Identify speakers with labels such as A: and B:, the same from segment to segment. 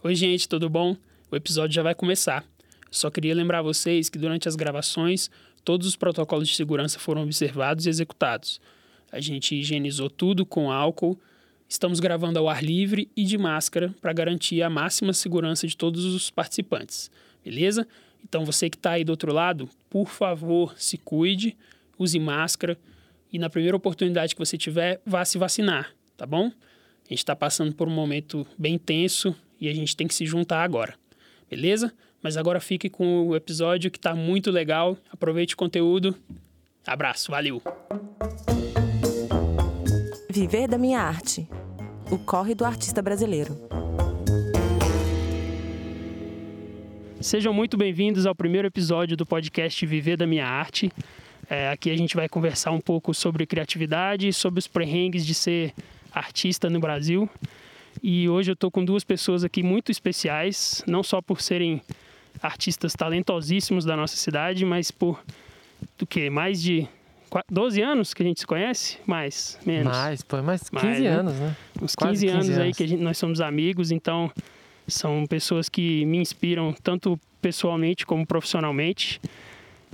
A: Oi, gente, tudo bom? O episódio já vai começar. Só queria lembrar vocês que durante as gravações, todos os protocolos de segurança foram observados e executados. A gente higienizou tudo com álcool, estamos gravando ao ar livre e de máscara para garantir a máxima segurança de todos os participantes, beleza? Então você que está aí do outro lado, por favor, se cuide, use máscara e na primeira oportunidade que você tiver, vá se vacinar, tá bom? A gente está passando por um momento bem tenso e a gente tem que se juntar agora, beleza? Mas agora fique com o episódio que está muito legal. Aproveite o conteúdo. Abraço, valeu!
B: Viver da minha arte. O corre do artista brasileiro.
A: Sejam muito bem-vindos ao primeiro episódio do podcast Viver da Minha Arte. É, aqui a gente vai conversar um pouco sobre criatividade, sobre os perrengues de ser artista no Brasil. E hoje eu estou com duas pessoas aqui muito especiais, não só por serem artistas talentosíssimos da nossa cidade, mas por do que mais de 12 anos que a gente se conhece? Mais, menos.
C: Mais, pô, mais 15
A: Mais, né?
C: anos, né?
A: Uns 15,
C: Quase 15
A: anos, aí
C: anos.
A: que a gente- nós somos amigos, então são pessoas que me inspiram tanto pessoalmente como profissionalmente.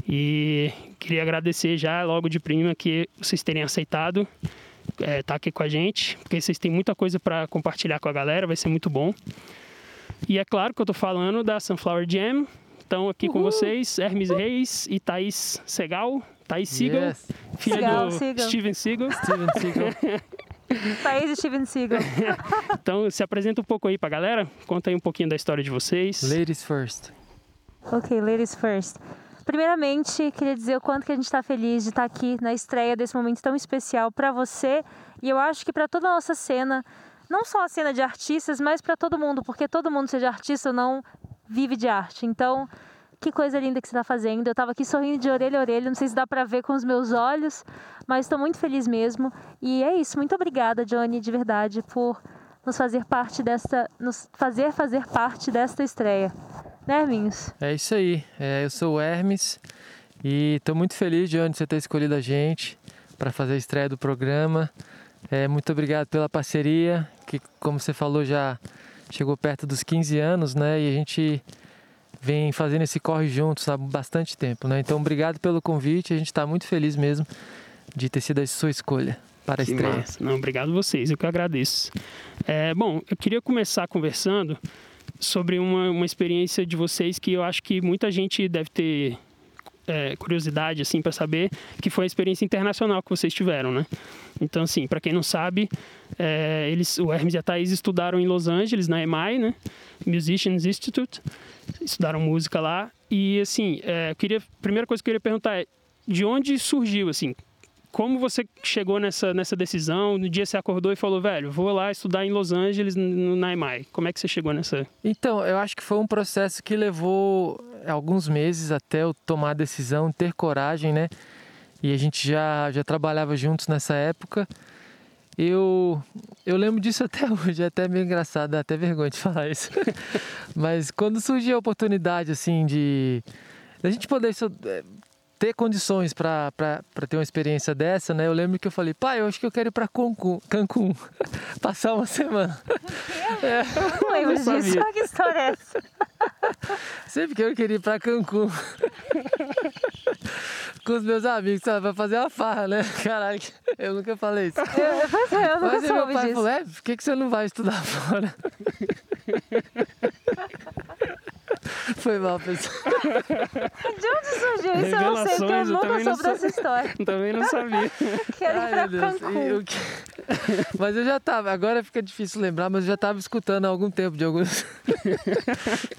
A: E queria agradecer já logo de prima que vocês terem aceitado estar aqui com a gente, porque vocês têm muita coisa para compartilhar com a galera, vai ser muito bom. E é claro que eu tô falando da Sunflower Jam. Então aqui com vocês, Hermes Reis e Thaís Segal. Thaís Segal,
C: Yes.
A: filha
D: Segal,
A: do
D: Segal.
A: Steven Seagal.
C: Steven Seagal.
D: País Steven Seagal.
A: Então, se apresenta um pouco aí pra galera. Conta aí um pouquinho da história de vocês.
C: Ladies first.
D: ok, ladies first. Primeiramente, queria dizer o quanto que a gente está feliz de estar aqui na estreia desse momento tão especial para você e eu acho que para toda a nossa cena, não só a cena de artistas, mas para todo mundo, porque todo mundo seja artista ou não vive de arte. Então, que coisa linda que você está fazendo. Eu estava aqui sorrindo de orelha a orelha, não sei se dá para ver com os meus olhos, mas estou muito feliz mesmo. E é isso, muito obrigada, Johnny, de verdade, por nos fazer parte desta, nos fazer fazer parte desta estreia. Né, Herminhos?
C: É isso aí. É, eu sou o Hermes e estou muito feliz de onde você ter escolhido a gente para fazer a estreia do programa. É, muito obrigado pela parceria, que como você falou já chegou perto dos 15 anos, né? E a gente vem fazendo esse corre juntos há bastante tempo, né? Então obrigado pelo convite, a gente está muito feliz mesmo de ter sido a sua escolha para a
A: Que
C: estreia.
A: massa. Não, obrigado vocês, eu que agradeço. É, bom, eu queria começar conversando sobre uma, uma experiência de vocês que eu acho que muita gente deve ter é, curiosidade assim para saber, que foi a experiência internacional que vocês tiveram, né? Então, assim, para quem não sabe, é, eles, o Hermes e a Thaís estudaram em Los Angeles, na EMI, né? Musicians Institute, estudaram música lá. E, assim, é, eu queria, primeira coisa que eu queria perguntar é, de onde surgiu, assim, como você chegou nessa, nessa decisão? No dia você acordou e falou, velho, vou lá estudar em Los Angeles, no, EMI. Como é que você chegou nessa?
C: Então, eu acho que foi um processo que levou alguns meses até eu tomar a decisão, ter coragem, né? E a gente já, já trabalhava juntos nessa época. Eu, eu lembro disso até hoje, é até meio engraçado, dá até vergonha de falar isso. Mas quando surgiu a oportunidade, assim, de a gente poder eh, ter condições para ter uma experiência dessa, né? Eu lembro que eu falei, pai, eu acho que eu quero ir para Cancún, Cancún passar uma semana.
D: Não lembro
A: não
D: disso.
A: sabia.
D: Que história é essa?
C: Sempre que eu queria ir pra Cancún. Com os meus amigos, sabe? Pra fazer uma farra, né? Caralho, eu nunca falei isso.
D: Eu, pois é, eu nunca
C: Mas aí meu
D: soube
C: pai
D: disso.
C: falou, é, por que, que você não vai estudar fora? Foi mal, pessoal.
D: De onde surgiu isso? Eu não sei, porque eu nunca
A: também não
D: soube dessa história.
A: Também não sabia.
D: Quero ir
C: Ai,
D: pra
C: meu Deus.
D: Cancún.
C: Mas eu já tava, agora fica difícil lembrar, mas eu já tava escutando há algum tempo de alguns,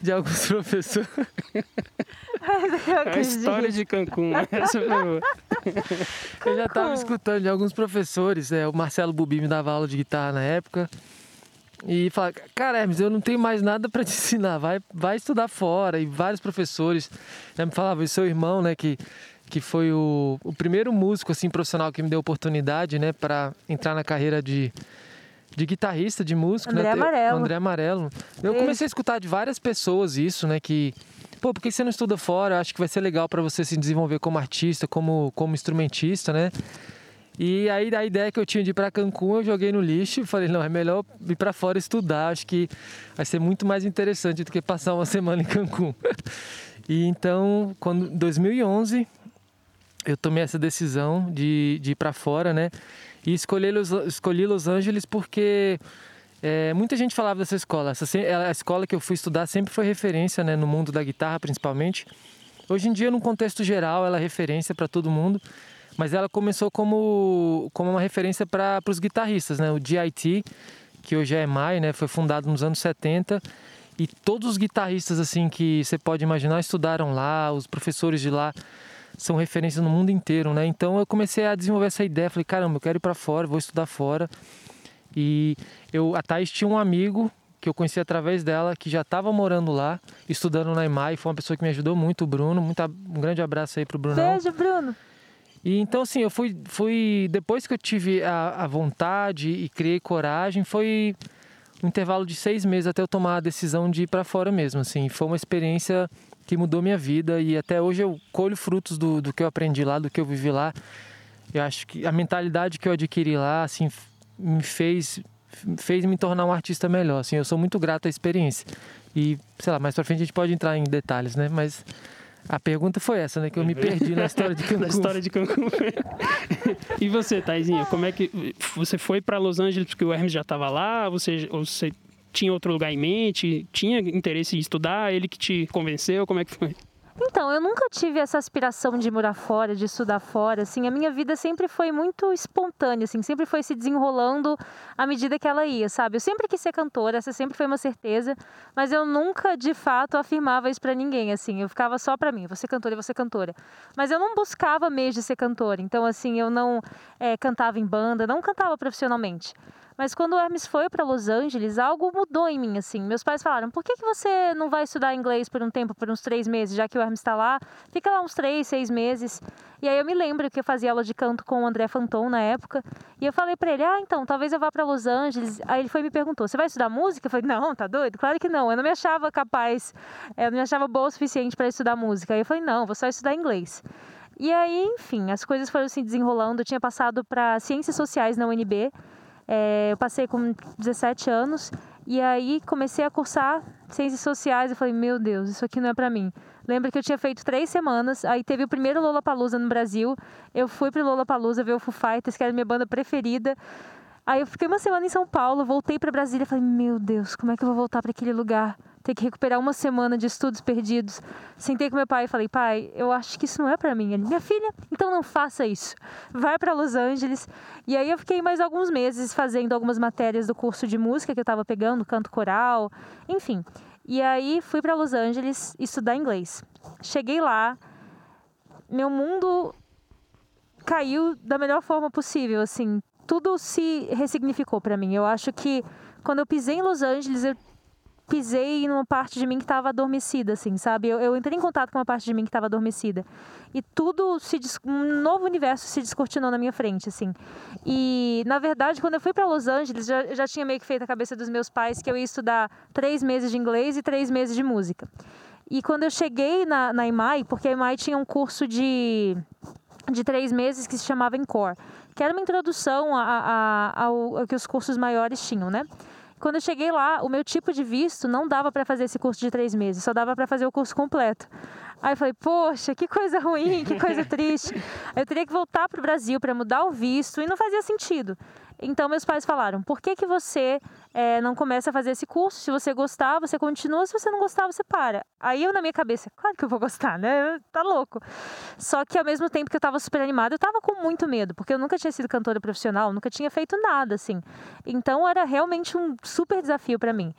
C: de alguns professores.
D: Eu
A: A história de Cancún. Essa foi boa.
C: Eu já tava
D: Cancún.
C: escutando de alguns professores, é, o Marcelo Bubi me dava aula de guitarra na época. E fala, cara, Hermes, eu não tenho mais nada para te ensinar, vai, vai estudar fora. E vários professores já me falavam, e seu irmão, né, que, que foi o, o primeiro músico assim profissional que me deu oportunidade, né, para entrar na carreira de, de guitarrista, de músico,
D: André
C: né?
D: Amarelo.
C: André Amarelo. Eu
D: Ele-
C: comecei a escutar de várias pessoas isso, né, que pô, por que você não estuda fora? Eu acho que vai ser legal para você se desenvolver como artista, como como instrumentista, né? E aí a ideia que eu tinha de ir para Cancún, eu joguei no lixo e falei, não, é melhor ir para fora estudar, acho que vai ser muito mais interessante do que passar uma semana em Cancún. E então, quando 2011, eu tomei essa decisão de, de ir para fora, né? E escolhi Los, escolhi Los Angeles porque é, muita gente falava dessa escola. Essa, a escola que eu fui estudar sempre foi referência, né, no mundo da guitarra, principalmente. Hoje em dia, no contexto geral, ela é referência para todo mundo, mas ela começou como, como uma referência para os guitarristas, né? O DIT, que hoje é EMI, né, foi fundado nos anos 70 e todos os guitarristas assim que você pode imaginar estudaram lá, os professores de lá são referências no mundo inteiro, né? Então eu comecei a desenvolver essa ideia, falei, caramba, eu quero ir para fora, vou estudar fora. E eu, a Thais tinha um amigo que eu conheci através dela, que já estava morando lá, estudando na EMAI, foi uma pessoa que me ajudou muito, o Bruno. Muito, um grande abraço aí pro Bruno.
D: Beijo, Bruno.
C: E então, assim, eu fui, fui depois que eu tive a, a vontade e criei coragem, foi um intervalo de seis meses até eu tomar a decisão de ir para fora mesmo, assim. Foi uma experiência que mudou minha vida e até hoje eu colho frutos do, do que eu aprendi lá, do que eu vivi lá. Eu acho que a mentalidade que eu adquiri lá, assim, me fez fez me tornar um artista melhor, assim, eu sou muito grato à experiência. E, sei lá, mais pra frente a gente pode entrar em detalhes, né? Mas a pergunta foi essa, né? Que eu me perdi na história de Cancún.
A: na história de Cancún. e você, Taizinha, como é que você foi para Los Angeles porque o Hermes já estava lá? Você, você tinha outro lugar em mente? Tinha interesse em estudar? Ele que te convenceu? Como é que foi?
D: Então, eu nunca tive essa aspiração de morar fora, de estudar fora, assim, a minha vida sempre foi muito espontânea, assim, sempre foi se desenrolando à medida que ela ia, sabe? Eu sempre quis ser cantora, essa sempre foi uma certeza, mas eu nunca, de fato, afirmava isso para ninguém, assim, eu ficava só para mim, você cantora, você cantora. Mas eu não buscava meios de ser cantora, então, assim, eu não é, cantava em banda, não cantava profissionalmente. Mas quando o Hermes foi para Los Angeles, algo mudou em mim, assim. Meus pais falaram, por que, que você não vai estudar inglês por um tempo, por uns três meses, já que o Hermes está lá? Fica lá uns três, seis meses. E aí eu me lembro que eu fazia aula de canto com o André Fanton na época. E eu falei para ele, ah, então, talvez eu vá para Los Angeles. Aí ele foi e me perguntou, você vai estudar música? Eu falei, não, tá doido? Claro que não. Eu não me achava capaz, eu não me achava boa o suficiente para estudar música. Aí eu falei, não, vou só estudar inglês. E aí, enfim, as coisas foram se desenrolando. Eu tinha passado para Ciências Sociais na UNB. É, eu passei com 17 anos e aí comecei a cursar ciências sociais e falei, meu Deus, isso aqui não é para mim. Lembro que eu tinha feito três semanas, aí teve o primeiro Lollapalooza no Brasil. Eu fui pro Lollapalooza ver o Foo Fighters, que era a minha banda preferida. Aí eu fiquei uma semana em São Paulo, voltei para Brasília falei, meu Deus, como é que eu vou voltar para aquele lugar? ter que recuperar uma semana de estudos perdidos. Sentei com meu pai e falei: pai, eu acho que isso não é para mim. Ele, minha filha, então não faça isso. Vai para Los Angeles. E aí eu fiquei mais alguns meses fazendo algumas matérias do curso de música que eu estava pegando, canto coral, enfim. E aí fui para Los Angeles estudar inglês. Cheguei lá, meu mundo caiu da melhor forma possível, assim, tudo se ressignificou para mim. Eu acho que quando eu pisei em Los Angeles, eu pisei numa parte de mim que estava adormecida, assim, sabe? Eu, eu, entrei em contato com uma parte de mim que estava adormecida. E tudo se um novo universo se descortinou na minha frente, assim. E na verdade, quando eu fui para Los Angeles, já, já tinha meio que feito a cabeça dos meus pais que eu ia estudar três meses de inglês e três meses de música. E quando eu cheguei na, na IMAI, porque a IMAI tinha um curso de de três meses que se chamava Encore, que era uma introdução a, a, ao, ao que os cursos maiores tinham, né? Quando eu cheguei lá, o meu tipo de visto não dava para fazer esse curso de três meses, só dava para fazer o curso completo. Aí eu falei, poxa, que coisa ruim, que coisa triste. Eu teria que voltar para o Brasil para mudar o visto e não fazia sentido. Então meus pais falaram, por que, que você é, não começa a fazer esse curso? Se você gostar, você continua, se você não gostar, você para. Aí eu na minha cabeça, claro que eu vou gostar, né? Tá louco. Só que ao mesmo tempo que eu tava super animada, eu tava com muito medo, porque eu nunca tinha sido cantora profissional, nunca tinha feito nada, assim. Então era realmente um super desafio para mim.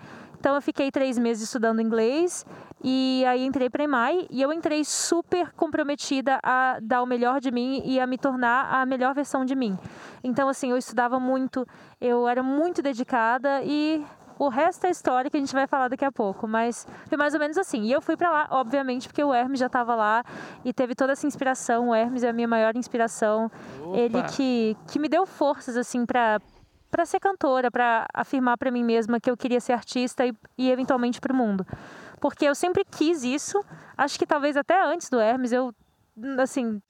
D: Então eu fiquei três meses estudando inglês e aí entrei para EMAI e eu entrei super comprometida a dar o melhor de mim e a me tornar a melhor versão de mim. Então assim, eu estudava muito, eu era muito dedicada e o resto é história que a gente vai falar daqui a pouco, mas foi mais ou menos assim. E eu fui para lá, obviamente, porque o Hermes já estava lá e teve toda essa inspiração. O Hermes é a minha maior inspiração. Opa. Ele que, que me deu forças assim para para ser cantora, para afirmar para mim mesma que eu queria ser artista e, e eventualmente para o mundo. Porque eu sempre quis isso, acho que talvez até antes do Hermes, eu, assim,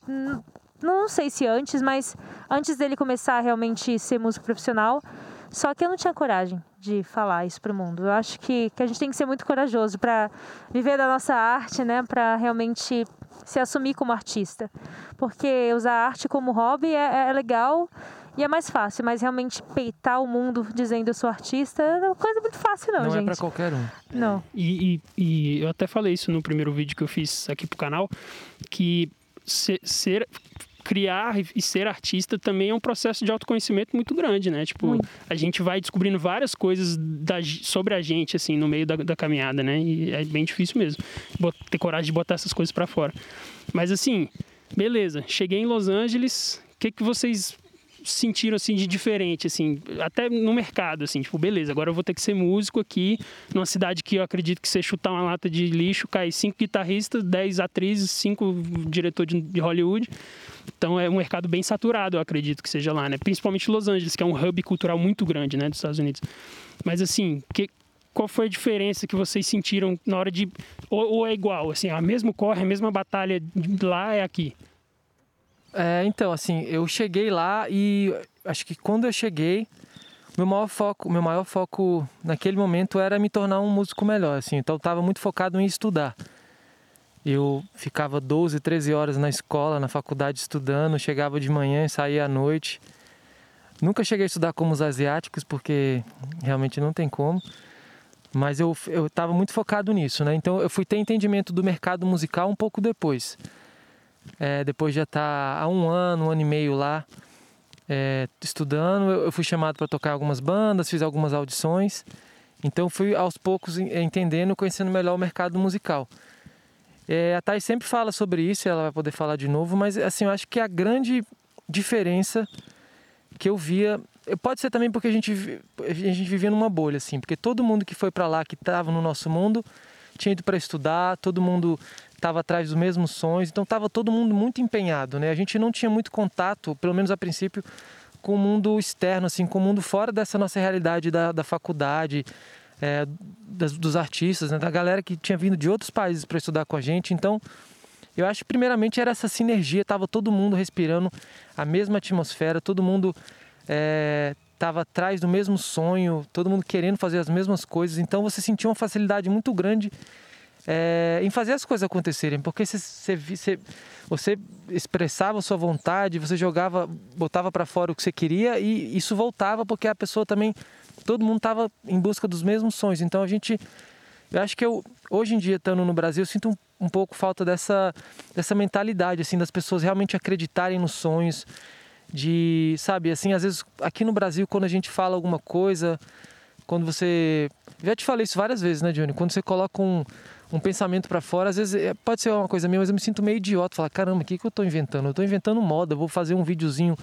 D: não sei se antes, mas antes dele começar a realmente ser músico profissional. Só que eu não tinha coragem de falar isso para o mundo. Eu acho que, que a gente tem que ser muito corajoso para viver da nossa arte, né? Para realmente se assumir como artista. Porque usar a arte como hobby é, é legal e é mais fácil, mas realmente peitar o mundo dizendo eu sou artista é uma coisa muito fácil, não,
C: não
D: gente.
C: Não é para qualquer um.
D: Não.
A: E, e, e, eu até falei isso no primeiro vídeo que eu fiz aqui pro canal, que ser, ser criar e ser artista também é um processo de autoconhecimento muito grande, né? Tipo, muito. a gente vai descobrindo várias coisas da, sobre a gente, assim, no meio da, da, caminhada, né? E é bem difícil mesmo ter coragem de botar essas coisas para fora. Mas, assim, beleza. Cheguei em Los Angeles. O que, que vocês sentiram assim de diferente assim, até no mercado assim, tipo, beleza, agora eu vou ter que ser músico aqui numa cidade que eu acredito que você chutar uma lata de lixo, cai cinco guitarristas, dez atrizes, cinco diretores de Hollywood. Então é um mercado bem saturado, eu acredito que seja lá, né? Principalmente Los Angeles, que é um hub cultural muito grande, né, dos Estados Unidos. Mas assim, que, qual foi a diferença que vocês sentiram na hora de ou, ou é igual, assim, a mesmo corre, a mesma batalha lá é aqui?
C: É, então, assim, eu cheguei lá e acho que quando eu cheguei, meu maior foco, meu maior foco naquele momento era me tornar um músico melhor, assim. Então, eu estava muito focado em estudar. Eu ficava 12, 13 horas na escola, na faculdade estudando, chegava de manhã e saía à noite. Nunca cheguei a estudar como os asiáticos, porque realmente não tem como. Mas eu estava muito focado nisso, né? Então eu fui ter entendimento do mercado musical um pouco depois. É, depois de estar há um ano, um ano e meio lá é, estudando, eu fui chamado para tocar algumas bandas, fiz algumas audições. Então fui aos poucos entendendo, conhecendo melhor o mercado musical. É, a Thay sempre fala sobre isso, ela vai poder falar de novo, mas assim, eu acho que a grande diferença que eu via, pode ser também porque a gente, a gente vivia numa bolha, assim, porque todo mundo que foi para lá, que estava no nosso mundo, tinha ido para estudar, todo mundo estava atrás dos mesmos sonhos, então estava todo mundo muito empenhado, né? A gente não tinha muito contato, pelo menos a princípio, com o mundo externo, assim, com o mundo fora dessa nossa realidade da, da faculdade, é, das, dos artistas, né, da galera que tinha vindo de outros países para estudar com a gente. Então, eu acho que primeiramente era essa sinergia, estava todo mundo respirando a mesma atmosfera, todo mundo estava é, atrás do mesmo sonho, todo mundo querendo fazer as mesmas coisas. Então, você sentia uma facilidade muito grande é, em fazer as coisas acontecerem, porque você, você, expressava sua vontade, você jogava, botava para fora o que você queria e isso voltava porque a pessoa também todo mundo estava em busca dos mesmos sonhos. Então a gente, eu acho que eu hoje em dia estando no Brasil, eu sinto um, um pouco falta dessa dessa mentalidade assim das pessoas realmente acreditarem nos sonhos, de, sabe, assim, às vezes aqui no Brasil quando a gente fala alguma coisa, quando você, já te falei isso várias vezes, né, Johnny, quando você coloca um um pensamento para fora, às vezes é, pode ser uma coisa minha, mas eu me sinto meio idiota, falar, caramba, o que, que eu estou inventando? Eu estou inventando moda, vou fazer um videozinho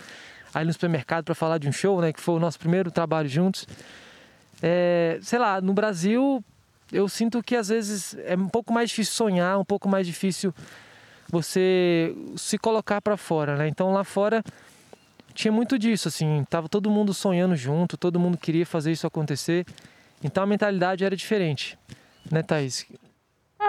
C: aí no supermercado para falar de um show, né? Que foi o nosso primeiro trabalho juntos. É, sei lá, no Brasil eu sinto que às vezes é um pouco mais difícil sonhar, um pouco mais difícil você se colocar para fora, né? Então lá fora tinha muito disso, assim, tava todo mundo sonhando junto, todo mundo queria fazer isso acontecer. Então a mentalidade era diferente, né, Thaís?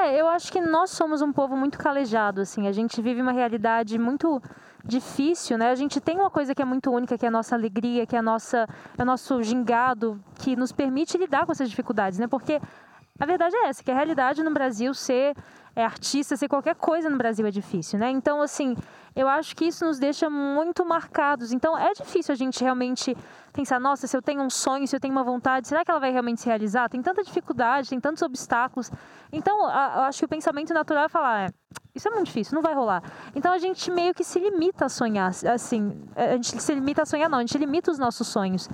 D: É, eu acho que nós somos um povo muito calejado, assim. A gente vive uma realidade muito difícil, né? A gente tem uma coisa que é muito única, que é a nossa alegria, que é, a nossa, é o nosso gingado, que nos permite lidar com essas dificuldades, né? Porque a verdade é essa, que a realidade no Brasil ser é, artista, ser qualquer coisa no Brasil é difícil, né? Então, assim, eu acho que isso nos deixa muito marcados. Então, é difícil a gente realmente pensar, nossa, se eu tenho um sonho, se eu tenho uma vontade, será que ela vai realmente se realizar? Tem tanta dificuldade, tem tantos obstáculos. Então, eu acho que o pensamento natural é falar, é, isso é muito difícil, não vai rolar. Então, a gente meio que se limita a sonhar, assim, a gente se limita a sonhar, não, a gente limita os nossos sonhos.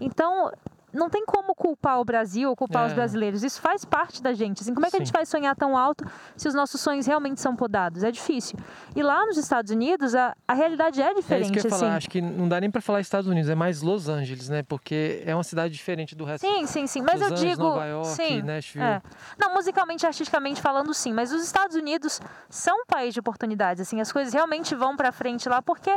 D: Então, não tem como culpar o Brasil ou culpar é. os brasileiros. Isso faz parte da gente. Assim, como é que Sim. a gente vai sonhar tão alto se os nossos sonhos realmente são podados? É difícil. E lá nos Estados Unidos, a, a realidade é diferente. É isso
C: que eu ia
D: assim.
C: falar. Acho que não dá nem para falar Estados Unidos, é mais Los Angeles, né? Porque é uma cidade diferente do resto.
D: Sim, sim, sim. Mas
C: Los
D: eu
C: Angeles,
D: digo.
C: Nova York,
D: sim,
C: Nashville.
D: É. Não, musicalmente, artisticamente falando, sim. Mas os Estados Unidos são um país de oportunidades. Assim, as coisas realmente vão para frente lá porque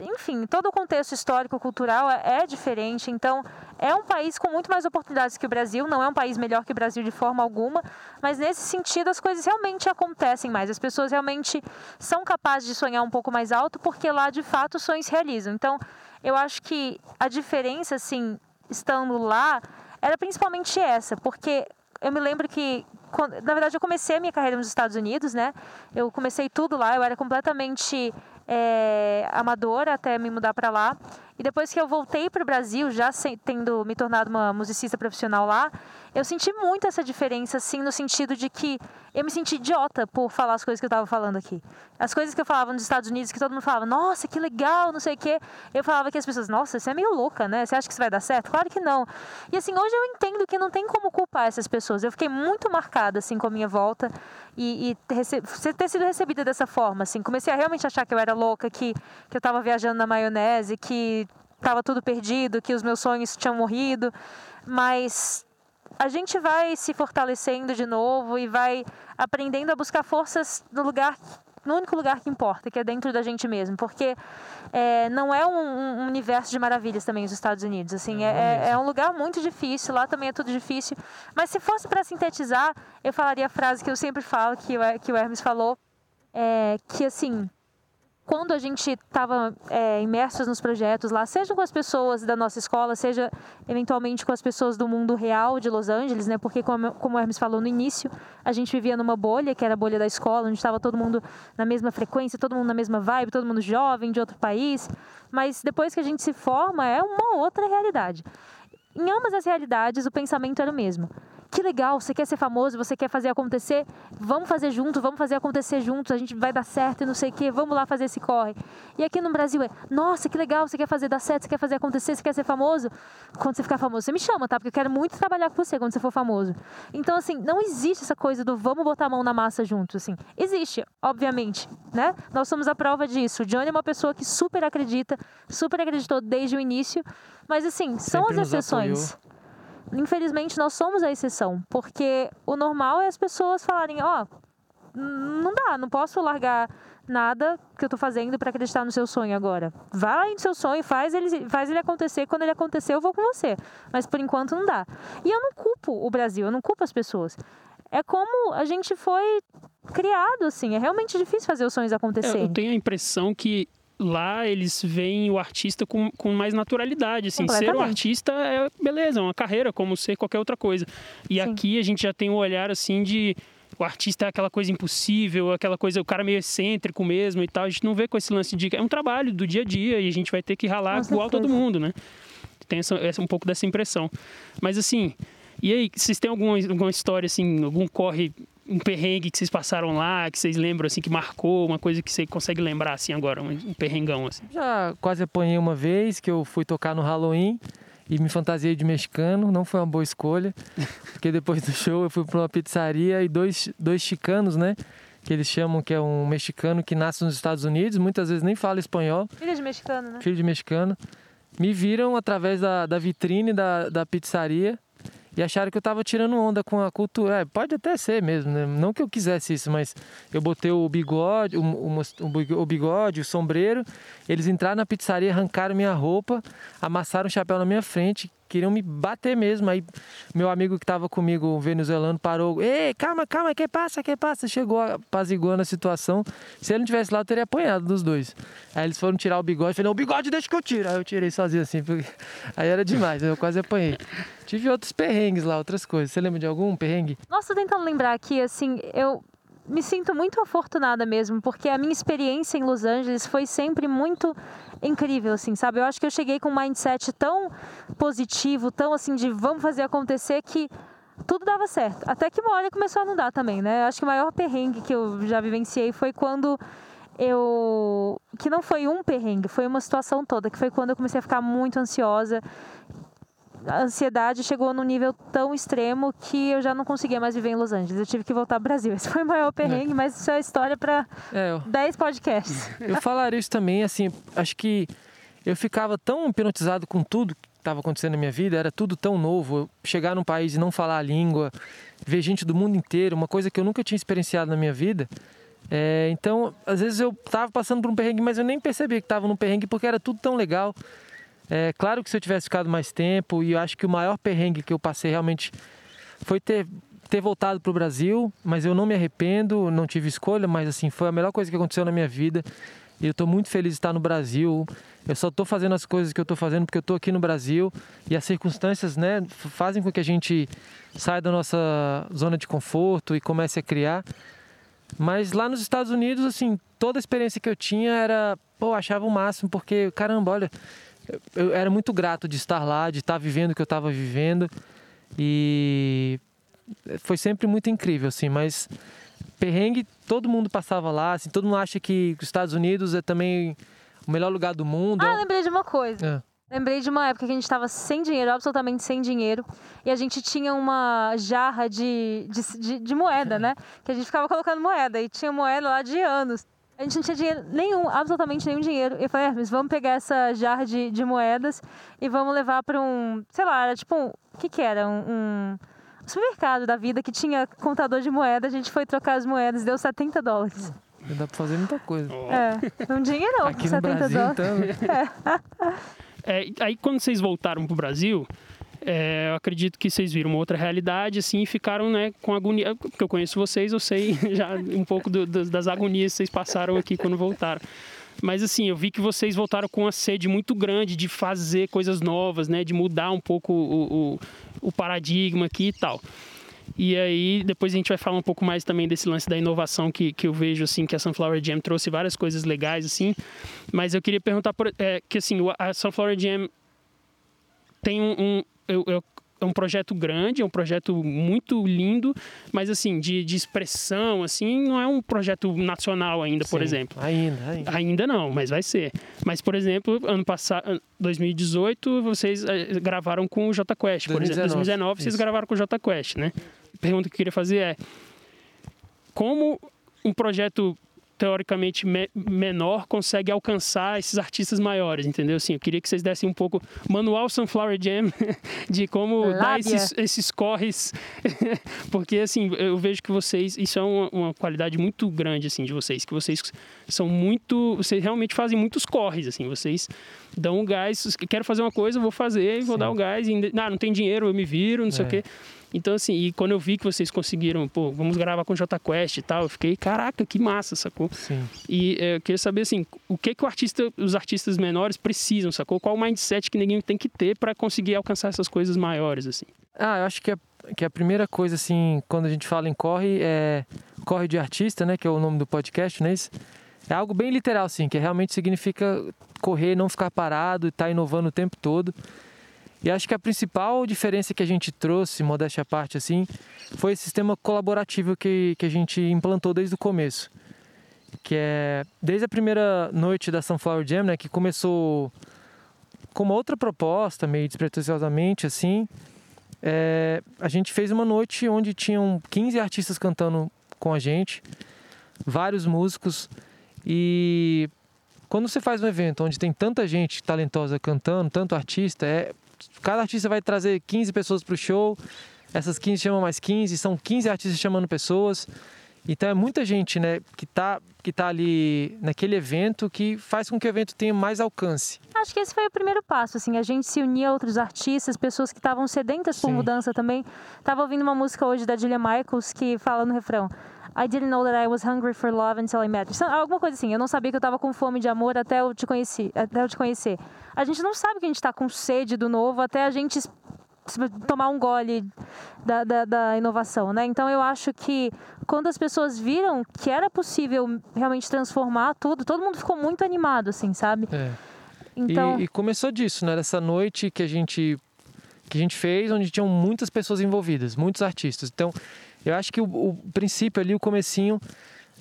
D: enfim, todo o contexto histórico, cultural é, é, diferente. Então, é um país com muito mais oportunidades que o Brasil. Não é um país melhor que o Brasil de forma alguma, mas nesse sentido as coisas realmente acontecem mais. As pessoas realmente são capazes de sonhar um pouco mais alto, porque lá de fato os sonhos se realizam. Então, eu acho que a diferença, assim, estando lá, era principalmente essa, porque eu me lembro que na verdade eu comecei a minha carreira nos Estados Unidos, né? Eu comecei tudo lá, eu era completamente é, amadora até me mudar para lá. E depois que eu voltei para o Brasil, já tendo me tornado uma musicista profissional lá, eu senti muito essa diferença, assim, no sentido de que eu me senti idiota por falar as coisas que eu estava falando aqui. As coisas que eu falava nos Estados Unidos, que todo mundo falava, nossa, que legal, não sei o quê. Eu falava que as pessoas, nossa, você é meio louca, né? Você acha que isso vai dar certo? Claro que não. E assim, hoje eu entendo que não tem como culpar essas pessoas. Eu fiquei muito marcada, assim, com a minha volta e, e ter, sido recebida dessa forma, assim. Comecei a realmente achar que eu era louca, que, que eu estava viajando na maionese, que estava tudo perdido, que os meus sonhos tinham morrido. Mas a gente vai se fortalecendo de novo e vai aprendendo a buscar forças no lugar no único lugar que importa, que é dentro da gente mesmo, porque é, não é um, um, universo de maravilhas também os Estados Unidos, assim, é, é, é, um lugar muito difícil, lá também é tudo difícil, mas se fosse para sintetizar, eu falaria a frase que eu sempre falo, que o, que o Hermes falou, é, que assim, quando a gente estava é, imersos nos projetos lá, seja com as pessoas da nossa escola, seja eventualmente com as pessoas do mundo real de Los Angeles, né? Porque como, como o Hermes falou no início, a gente vivia numa bolha, que era a bolha da escola, onde estava todo mundo na mesma frequência, todo mundo na mesma vibe, todo mundo jovem de outro país. Mas depois que a gente se forma, é uma outra realidade. Em ambas as realidades, o pensamento era o mesmo que legal, você quer ser famoso, você quer fazer acontecer, vamos fazer junto, vamos fazer acontecer juntos, a gente vai dar certo e não sei o quê, vamos lá fazer esse corre. E aqui no Brasil é, nossa, que legal, você quer fazer dar certo, você quer fazer acontecer, você quer ser famoso. Quando você ficar famoso, você me chama, tá? Porque eu quero muito trabalhar com você quando você for famoso. Então, assim, não existe essa coisa do vamos botar a mão na massa juntos, assim. Existe, obviamente, né? Nós somos a prova disso. O Johnny é uma pessoa que super acredita, super acreditou desde o início, mas assim, são Sempre as exceções. Apoiou infelizmente nós somos a exceção, porque o normal é as pessoas falarem, ó, oh, não dá, não posso largar nada que eu tô fazendo para acreditar no seu sonho agora. Vai no seu sonho, faz ele, faz ele acontecer, quando ele acontecer eu vou com você. Mas por enquanto não dá. E eu não culpo o Brasil, eu não culpo as pessoas. É como a gente foi criado, assim. É realmente difícil fazer os sonhos acontecerem.
A: É, eu tenho a impressão que lá eles veem o artista com, com mais naturalidade. Assim, ser um artista é beleza, é uma carreira, como ser qualquer outra coisa. E Sim. aqui a gente já tem um olhar assim de o artista é aquela coisa impossível, aquela coisa, o cara meio excêntrico mesmo e tal. A gente não vê com esse lance de. É um trabalho do dia a dia e a gente vai ter que ralar igual todo mundo, né? Tem essa, essa, um pouco dessa impressão. Mas assim, e aí, vocês têm alguma, alguma história, assim, algum corre um perrengue que vocês passaram lá, que vocês lembram assim que marcou, uma coisa que você consegue lembrar assim agora, um perrengão assim?
C: Já quase apanhei uma vez que eu fui tocar no Halloween e me fantasiei de mexicano, não foi uma boa escolha, porque depois do show eu fui para uma pizzaria e dois, dois chicanos, né? Que eles chamam que é um mexicano que nasce nos Estados Unidos, muitas vezes nem fala espanhol.
D: Filho de mexicano, né?
C: Filho de mexicano. Me viram através da, da vitrine da, da pizzaria e acharam que eu estava tirando onda com a cultura. É, pode até ser mesmo, né? não que eu quisesse isso, mas eu botei o bigode, o, o, o bigode, o sombreiro. Eles entraram na pizzaria, arrancaram minha roupa, amassaram o chapéu na minha frente, queriam me bater mesmo. Aí meu amigo que estava comigo, o venezuelano, parou. Ei, calma, calma, que passa, que passa? Chegou apaziguando a situação. Se ele não tivesse lá, eu teria apanhado dos dois. Aí eles foram tirar o bigode. Falei, não, o bigode deixa que eu tiro. Aí eu tirei sozinho assim, porque aí era demais, eu quase apanhei. Tive outros perrengues lá, outras coisas. Você lembra de algum perrengue?
D: Nossa, tentando lembrar aqui, assim, eu me sinto muito afortunada mesmo, porque a minha experiência em Los Angeles foi sempre muito incrível, assim, sabe? Eu acho que eu cheguei com um mindset tão positivo, tão assim, de vamos fazer acontecer, que tudo dava certo. Até que uma hora começou a não dar também, né? Eu acho que o maior perrengue que eu já vivenciei foi quando eu. que não foi um perrengue, foi uma situação toda, que foi quando eu comecei a ficar muito ansiosa a ansiedade chegou num nível tão extremo que eu já não conseguia mais viver em Los Angeles. Eu tive que voltar ao Brasil. Esse foi o maior perrengue, é. mas isso é história para é, eu... 10 podcasts.
C: Eu falaria isso também, assim, acho que eu ficava tão hipnotizado com tudo que estava acontecendo na minha vida, era tudo tão novo. Chegar num país e não falar a língua, ver gente do mundo inteiro, uma coisa que eu nunca tinha experienciado na minha vida. É, então, às vezes eu tava passando por um perrengue, mas eu nem percebia que tava num perrengue porque era tudo tão legal. É claro que se eu tivesse ficado mais tempo, e eu acho que o maior perrengue que eu passei realmente foi ter, ter voltado para o Brasil, mas eu não me arrependo, não tive escolha, mas assim, foi a melhor coisa que aconteceu na minha vida. E eu estou muito feliz de estar no Brasil. Eu só estou fazendo as coisas que eu estou fazendo porque eu estou aqui no Brasil e as circunstâncias, né, fazem com que a gente saia da nossa zona de conforto e comece a criar. Mas lá nos Estados Unidos, assim, toda a experiência que eu tinha era, pô, achava o máximo porque, caramba, olha, eu era muito grato de estar lá, de estar vivendo o que eu estava vivendo e foi sempre muito incrível, assim, mas perrengue todo mundo passava lá, assim, todo mundo acha que os Estados Unidos é também o melhor lugar do mundo.
D: Ah, lembrei de uma coisa. É. Lembrei de uma época que a gente estava sem dinheiro, absolutamente sem dinheiro, e a gente tinha uma jarra de, de, de, de moeda, né? Que a gente ficava colocando moeda, e tinha moeda lá de anos. A gente não tinha dinheiro nenhum, absolutamente nenhum dinheiro. E eu falei, Hermes, vamos pegar essa jarra de, de moedas e vamos levar para um, sei lá, era tipo um, o que que era? Um, um, supermercado da vida que tinha contador de moedas. A gente foi trocar as moedas, deu 70 dólares.
C: Dá pra fazer muita coisa.
D: É, um dinheiro
C: Aqui
D: 70
C: no Brasil,
D: dólares.
C: então.
A: É, aí quando vocês voltaram pro Brasil, é, eu acredito que vocês viram uma outra realidade, assim, e ficaram, né, com agonia. Porque eu conheço vocês, eu sei já um pouco do, das, das agonias que vocês passaram aqui quando voltaram. Mas assim, eu vi que vocês voltaram com uma sede muito grande de fazer coisas novas, né? De mudar um pouco o, o, o paradigma aqui e tal. E aí, depois a gente vai falar um pouco mais também desse lance da inovação que, que eu vejo, assim, que a Sunflower Jam trouxe várias coisas legais, assim. Mas eu queria perguntar, por, é, que assim, a Sunflower Jam tem um... um eu, eu é um projeto grande, é um projeto muito lindo, mas assim, de, de expressão, assim, não é um projeto nacional ainda,
C: Sim,
A: por exemplo.
C: Ainda, ainda.
A: Ainda não, mas vai ser. Mas, por exemplo, ano passado, 2018, vocês eh, gravaram com o J Quest, por exemplo.
C: 2019,
A: 2019, vocês gravaram com o J Quest, né? A pergunta que eu queria fazer é: como um projeto teoricamente me menor consegue alcançar esses artistas maiores, entendeu? Assim, eu queria que vocês dessem um pouco manual Sunflower Jam de como
D: Lábia.
A: dar esses, esses corres, porque assim eu vejo que vocês isso é uma, uma qualidade muito grande assim de vocês, que vocês são muito, vocês realmente fazem muitos corres assim, vocês dão um gás, quero fazer uma coisa, vou fazer e vou
C: Sim.
A: dar o gás, e, ainda- ah, não tem dinheiro, eu me viro, não sei o
C: É.
A: quê. Então, assim, e quando eu vi que vocês conseguiram, pô, vamos gravar com o J Quest e tal, eu fiquei, caraca, que massa, sacou?
C: Sim.
A: E eh, eu queria saber, assim, o que que o artista, os artistas menores precisam, sacou? Qual o mindset que ninguém tem que ter para conseguir alcançar essas coisas maiores, assim?
C: Ah, eu acho que a, que a primeira coisa, assim, quando a gente fala em corre, é corre de artista, né? Que é o nome do podcast, não é isso? É algo bem literal, assim, que realmente significa correr, não ficar parado, estar inovando o tempo todo. E acho que a principal diferença que a gente trouxe, modéstia à parte, assim, foi esse sistema colaborativo que, que a gente implantou desde o começo. Que é desde a primeira noite da Sunflower Jam, né? Que começou com uma outra proposta, meio despretensiosamente, assim. É, a gente fez uma noite onde tinham 15 artistas cantando com a gente, vários músicos. E quando você faz um evento onde tem tanta gente talentosa cantando, tanto artista, é, cada artista vai trazer 15 pessoas para o show, essas 15 chamam mais 15, são 15 artistas chamando pessoas. Então é muita gente né, que está que tá ali naquele evento que faz com que o evento tenha mais alcance.
D: Acho que esse foi o primeiro passo, assim, a gente se unir a outros artistas, pessoas que estavam sedentas por
C: Sim.
D: mudança também. Tava ouvindo uma música hoje da Julia Michaels que fala no refrão I didn't know that I was hungry for love until I met you. Então, Alguma coisa assim, eu não sabia que eu tava com fome de amor até eu te conheci, até eu te conhecer. A gente não sabe que a gente tá com sede do novo até a gente tomar um gole da, da, da inovação, né? Então eu acho que quando as pessoas viram que era possível realmente transformar tudo, todo mundo ficou muito animado, assim, sabe?
C: É.
D: Então,
C: E, e começou disso, né? Dessa noite que a gente que a gente fez, onde tinham muitas pessoas envolvidas, muitos artistas. Então, eu acho que o, o princípio ali, o comecinho,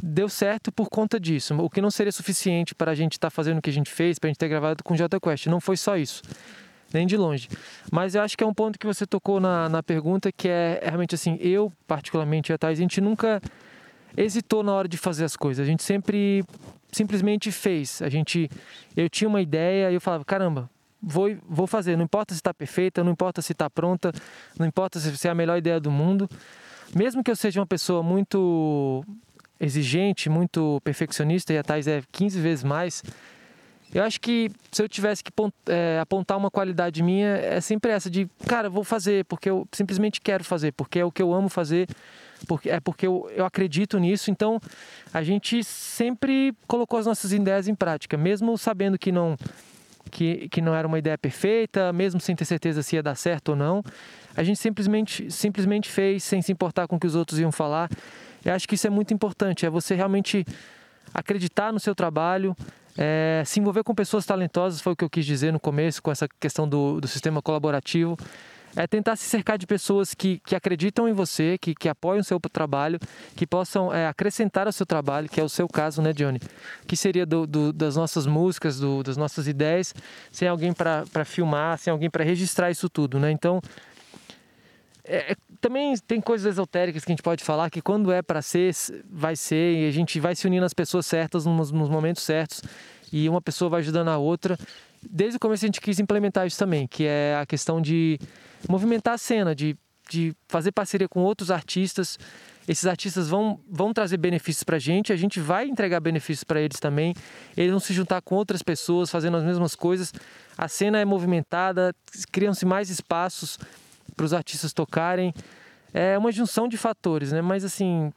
C: deu certo por conta disso. O que não seria suficiente para a gente estar fazendo o que a gente fez, para a gente ter gravado com o Jota Quest. Não foi só isso, nem de longe. Mas eu acho que é um ponto que você tocou na, na pergunta, que é realmente assim, eu, particularmente, e a Thais, a gente nunca hesitou na hora de fazer as coisas. A gente sempre simplesmente fez. A gente, eu tinha uma ideia e eu falava, caramba, vou, vou fazer. Não importa se está perfeita, não importa se está pronta, não importa se é a melhor ideia do mundo. Mesmo que eu seja uma pessoa muito exigente, muito perfeccionista, e a Thais é 15 vezes mais. Eu acho que se eu tivesse que é, apontar uma qualidade minha, é sempre essa de, cara, vou fazer porque eu simplesmente quero fazer, porque é o que eu amo fazer, porque é porque eu, eu acredito nisso. Então, a gente sempre colocou as nossas ideias em prática, mesmo sabendo que não que, que não era uma ideia perfeita, mesmo sem ter certeza se ia dar certo ou não. A gente simplesmente simplesmente fez sem se importar com o que os outros iam falar. Eu acho que isso é muito importante, é você realmente acreditar no seu trabalho, é, se envolver com pessoas talentosas, foi o que eu quis dizer no começo, com essa questão do, do sistema colaborativo. É tentar se cercar de pessoas que, que acreditam em você, que, que apoiam o seu trabalho, que possam é, acrescentar ao seu trabalho, que é o seu caso, né, Johnny? Que seria do, do das nossas músicas, do, das nossas ideias, sem alguém para filmar, sem alguém para registrar isso tudo, né? Então, é, é, também tem coisas esotéricas que a gente pode falar que quando é para ser, vai ser, e a gente vai se unindo às pessoas certas nos, nos, momentos certos, e uma pessoa vai ajudando a outra. Desde o começo a gente quis implementar isso também, que é a questão de movimentar a cena, de, de fazer parceria com outros artistas. Esses artistas vão, vão trazer benefícios para a gente, a gente vai entregar benefícios para eles também. Eles vão se juntar com outras pessoas fazendo as mesmas coisas. A cena é movimentada, criam-se mais espaços para os artistas tocarem. É uma junção de fatores, né? Mas assim.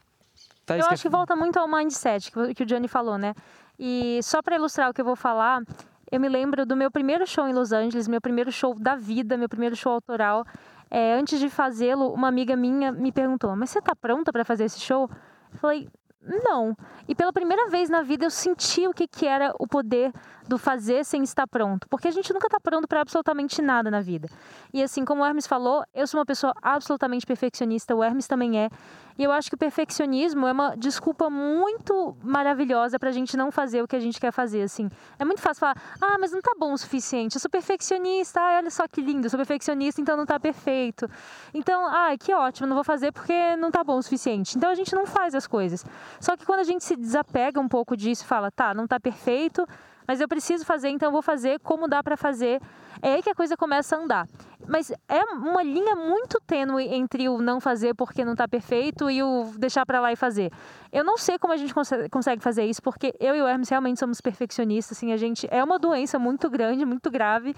D: Tá eu acho que volta muito ao mindset que o Johnny falou, né? E só para ilustrar o que eu vou falar, eu me lembro do meu primeiro show em Los Angeles, meu primeiro show da vida, meu primeiro show autoral. É, antes de fazê-lo, uma amiga minha me perguntou: Mas você está pronta para fazer esse show? Eu falei: Não. E pela primeira vez na vida eu senti o que, que era o poder do fazer sem estar pronto, porque a gente nunca está pronto para absolutamente nada na vida. E assim como o Hermes falou, eu sou uma pessoa absolutamente perfeccionista, o Hermes também é. E eu acho que o perfeccionismo é uma desculpa muito maravilhosa para a gente não fazer o que a gente quer fazer, assim. É muito fácil falar, ah, mas não tá bom o suficiente, eu sou perfeccionista, ah, olha só que lindo, eu sou perfeccionista, então não tá perfeito. Então, ah, que ótimo, não vou fazer porque não tá bom o suficiente. Então a gente não faz as coisas. Só que quando a gente se desapega um pouco disso e fala, tá, não tá perfeito, mas eu preciso fazer, então eu vou fazer como dá para fazer. É aí que a coisa começa a andar. Mas é uma linha muito tênue entre o não fazer porque não está perfeito e o deixar para lá e fazer. Eu não sei como a gente consegue fazer isso, porque eu e o Hermes realmente somos perfeccionistas, assim, a gente é uma doença muito grande, muito grave,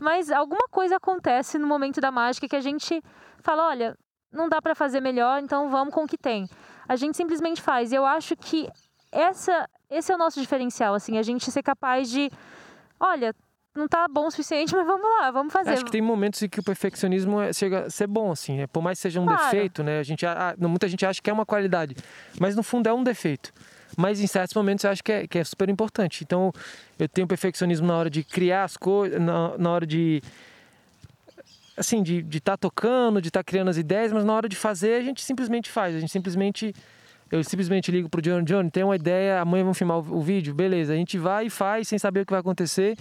D: mas alguma coisa acontece no momento da mágica que a gente fala, olha, não dá para fazer melhor, então vamos com o que tem. A gente simplesmente faz. E eu acho que essa, esse é o nosso diferencial, assim, a gente ser capaz de, olha, não tá bom o suficiente, mas vamos lá, vamos fazer.
C: Acho que tem momentos em que o perfeccionismo é, chega a ser bom, assim, né? Por mais que seja um claro. defeito, né? A gente, a, muita gente acha que é uma qualidade, mas no fundo é um defeito. Mas em certos momentos eu acho que é, que é super importante. Então eu tenho perfeccionismo na hora de criar as coisas, na, na hora de assim, de estar de tá tocando, de estar tá criando as ideias, mas na hora de fazer a gente simplesmente faz, a gente simplesmente eu simplesmente ligo pro Johnny, Johnny, tem uma ideia, amanhã vamos filmar o, o vídeo, beleza. A gente vai e faz sem saber o que vai acontecer.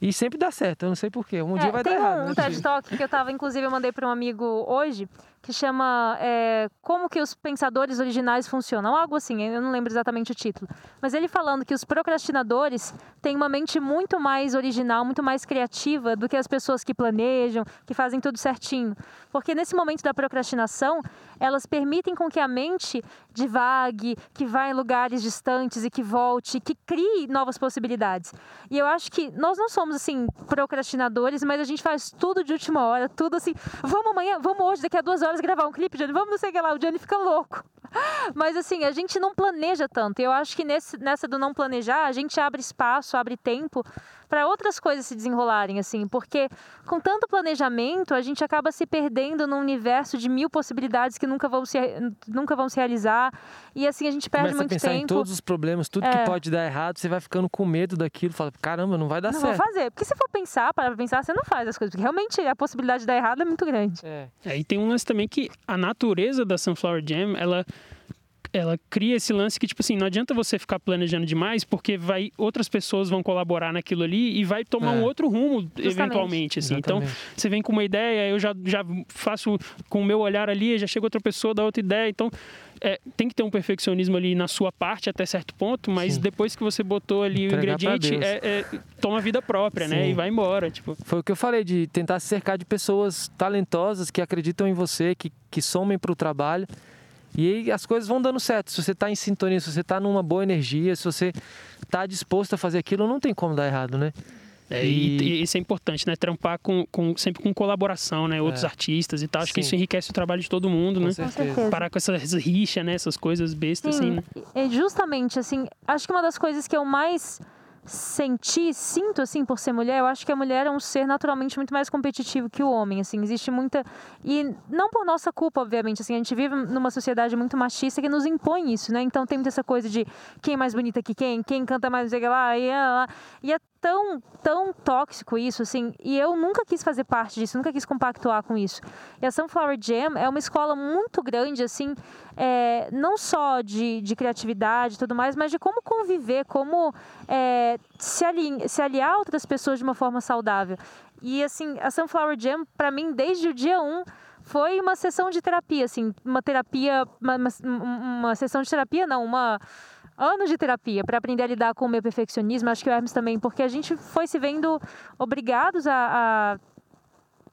C: E sempre dá certo, eu não sei porquê. Um é, dia vai dar errado.
D: Tem um, um TED Talk que eu tava, inclusive, eu mandei para um amigo hoje, que chama é, Como que os pensadores originais funcionam, algo assim, eu não lembro exatamente o título. Mas ele falando que os procrastinadores têm uma mente muito mais original, muito mais criativa do que as pessoas que planejam, que fazem tudo certinho. Porque nesse momento da procrastinação, elas permitem com que a mente divague, que vá em lugares distantes e que volte, que crie novas possibilidades. E eu acho que nós não somos assim procrastinadores, mas a gente faz tudo de última hora, tudo assim, vamos amanhã, vamos hoje, daqui a duas horas horas gravar um clipe, Johnny, vamos não sei o que lá. O Johnny fica louco. Mas assim, a gente não planeja tanto. Eu acho que nesse, nessa do não planejar, a gente abre espaço, abre tempo para outras coisas se desenrolarem, assim, porque com tanto planejamento a gente acaba se perdendo num universo de mil possibilidades que nunca vão se, nunca vão se realizar e assim a gente perde
C: Começa
D: muito
C: a pensar
D: tempo.
C: em todos os problemas, tudo é. que pode dar errado, você vai ficando com medo daquilo, fala, caramba, não vai dar
D: não
C: certo.
D: Não vou fazer, porque se for pensar, para pensar, você não faz as coisas, porque realmente a possibilidade de dar errado é muito grande.
A: É. é e tem um lance também que a natureza da Sunflower Jam, ela ela cria esse lance que, tipo assim, não adianta você ficar planejando demais, porque vai outras pessoas vão colaborar naquilo ali e vai tomar é. um outro rumo, Justamente. eventualmente, assim. Então, você vem com uma ideia, eu já, já faço com o meu olhar ali, já chega outra pessoa, dá outra ideia. Então, é, tem que ter um perfeccionismo ali na sua parte até certo ponto, mas Sim. depois que você botou ali Entregar o ingrediente, é, é, toma vida própria, Sim. né? E vai embora, tipo.
C: Foi o que eu falei, de tentar se cercar de pessoas talentosas que acreditam em você, que, que somem para o trabalho E aí as coisas vão dando certo. Se você está em sintonia, se você está numa boa energia, se você está disposto a fazer aquilo, não tem como dar errado, né?
A: É, e... e, isso é importante, né? Trampar com, com, sempre com colaboração, né? Outros é. artistas e tal. Acho Sim. que isso enriquece o trabalho de todo mundo,
C: com
A: né?
C: Certeza.
A: Parar com essas rixas, né? Essas coisas bestas, Sim. assim, né?
D: É justamente, assim, acho que uma das coisas que eu mais senti, sinto assim por ser mulher, eu acho que a mulher é um ser naturalmente muito mais competitivo que o homem, assim, existe muita e não por nossa culpa, obviamente, assim, a gente vive numa sociedade muito machista que nos impõe isso, né? Então tem muita essa coisa de quem é mais bonita que quem, quem canta mais, sei lá, e, e é tão, tão tóxico isso, assim, e eu nunca quis fazer parte disso, nunca quis compactuar com isso. E a Sunflower Jam é uma escola muito grande, assim, é, não só de, de criatividade e tudo mais, mas de como conviver, como é, se, ali, se aliar a outras pessoas de uma forma saudável. E, assim, a Sunflower Jam, para mim, desde o dia 1, um, foi uma sessão de terapia, assim, uma terapia, uma, uma, uma sessão de terapia, não, uma anos de terapia para aprender a lidar com o meu perfeccionismo, acho que o Hermes também, porque a gente foi se vendo obrigados a, a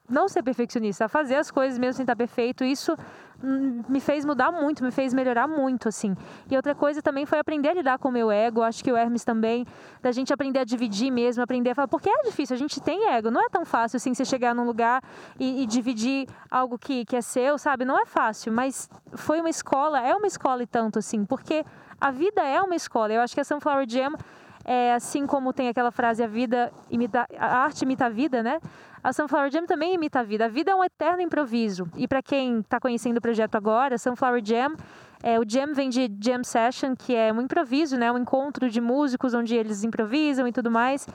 D: não ser perfeccionista, a fazer as coisas mesmo sem estar perfeito. Isso me fez mudar muito, me fez melhorar muito, assim. E outra coisa também foi aprender a lidar com o meu ego. Acho que o Hermes também, da gente aprender a dividir mesmo, aprender a falar. Porque é difícil, a gente tem ego. Não é tão fácil, assim, você chegar num lugar e, e dividir algo que, que é seu, sabe? Não é fácil, mas foi uma escola, é uma escola e tanto, assim. Porque a vida é uma escola. Eu acho que a Sunflower Jam, é, assim como tem aquela frase, a vida imita, a arte imita a vida, né? A Sunflower Jam também imita a vida. A vida é um eterno improviso. E para quem está conhecendo o projeto agora, Sunflower Jam, é, o jam vem de jam session, que é um improviso, né? Um encontro de músicos onde eles improvisam e tudo mais.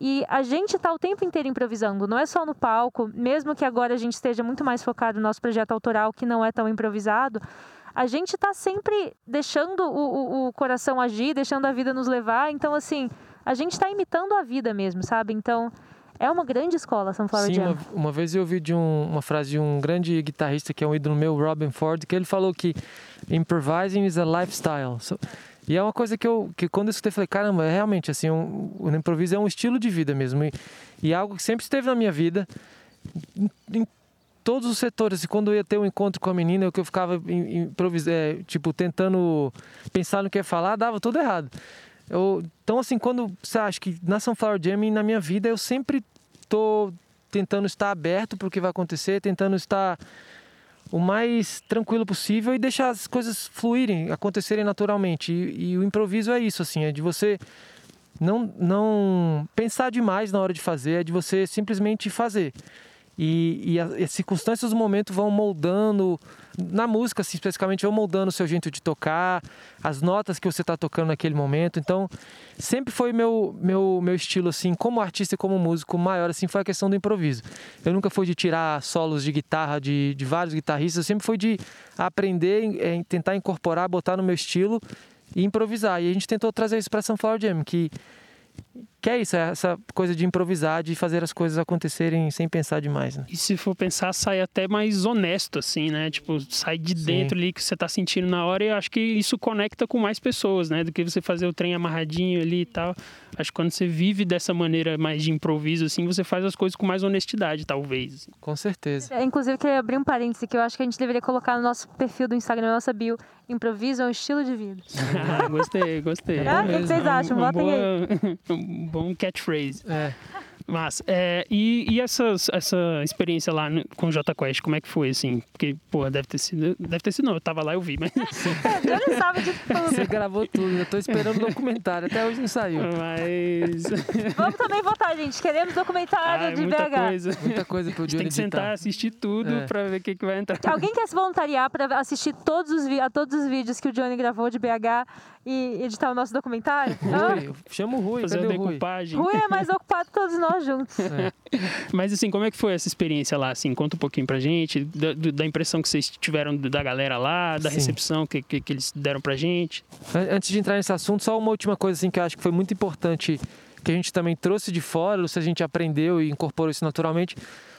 D: E a gente está o tempo inteiro improvisando, não é só no palco, mesmo que agora a gente esteja muito mais focado no nosso projeto autoral, que não é tão improvisado, a gente está sempre deixando o, o, o, coração agir, deixando a vida nos levar. Então, assim, a gente está imitando a vida mesmo, sabe? Então, é uma grande escola, Sunflower
C: Sim. Uma, uma vez eu ouvi de um, uma frase de um grande guitarrista que é um ídolo meu, Robin Ford, que ele falou que improvising is a lifestyle. So, e é uma coisa que eu, que quando eu escutei, falei, caramba, é realmente assim, um, o improviso é um estilo de vida mesmo. E, e é algo que sempre esteve na minha vida. Em, em todos os setores. E quando eu ia ter um encontro com a menina, eu que eu ficava improvisando, é, tipo, tentando pensar no que ia falar, dava tudo errado. Eu, então, assim, quando você acha que na Sunflower Jam, na minha vida, eu sempre tô tentando estar aberto para o que vai acontecer, tentando estar o mais tranquilo possível e deixar as coisas fluírem, acontecerem naturalmente. E, e o improviso é isso, assim, é de você não, não pensar demais na hora de fazer, é de você simplesmente fazer. E, e, as circunstâncias do momento vão moldando, na música assim, especificamente, vão moldando o seu jeito de tocar, as notas que você está tocando naquele momento. Então, sempre foi meu, meu, meu estilo, assim, como artista e como músico, maior, assim, foi a questão do improviso. Eu nunca fui de tirar solos de guitarra de, de vários guitarristas, eu sempre fui de aprender, é, tentar incorporar, botar no meu estilo e improvisar. E a gente tentou trazer isso para Sunflower Jam, que que é isso, é essa coisa de improvisar, de fazer as coisas acontecerem sem pensar demais. Né?
A: E se for pensar, sai até mais honesto, assim, né? Tipo, sai de Sim. dentro ali que você tá sentindo na hora e eu acho que isso conecta com mais pessoas, né? Do que você fazer o trem amarradinho ali e tal. Acho que quando você vive dessa maneira mais de improviso, assim, você faz as coisas com mais honestidade, talvez. Assim.
C: Com certeza.
D: É, inclusive, queria abrir um parêntese que eu acho que a gente deveria colocar no nosso perfil do Instagram, na nossa bio. Improviso é um estilo de vida.
A: ah, gostei, gostei.
D: Ah, o que vocês acham? Um, um
A: Botem
D: aí.
A: Bom catchphrase.
C: É.
A: Mas, é, e, e essas, essa experiência lá no, com o Jota Quest, como é que foi, assim? Porque, pô, deve ter sido... Deve ter sido, não, eu tava lá, eu vi, mas...
D: Ele sabe de tudo.
C: Você gravou tudo, eu tô esperando o documentário, até hoje não saiu.
A: Mas...
D: Vamos também votar, gente, queremos documentário
A: ah,
D: de
A: muita
D: BH.
A: Coisa.
C: Muita coisa pro Johnny
A: tem que sentar,
C: editar.
A: assistir tudo é. pra ver o que, que vai entrar.
D: Alguém quer se voluntariar pra assistir todos os, a todos os vídeos que o Johnny gravou de BH e editar o nosso documentário?
C: Rui, chama o Rui,
A: Fazer
C: cadê
A: a
C: o Rui?
A: decupagem.
D: Rui é mais ocupado que todos nós juntos.
C: É.
A: Mas assim, como é que foi essa experiência lá? Assim, conta um pouquinho pra gente, da, da impressão que vocês tiveram da galera lá, da
C: Sim.
A: recepção que, que, que, eles deram pra gente.
C: Antes de entrar nesse assunto, só uma última coisa assim que eu acho que foi muito importante, que a gente também trouxe de fora, se a gente aprendeu e incorporou isso naturalmente,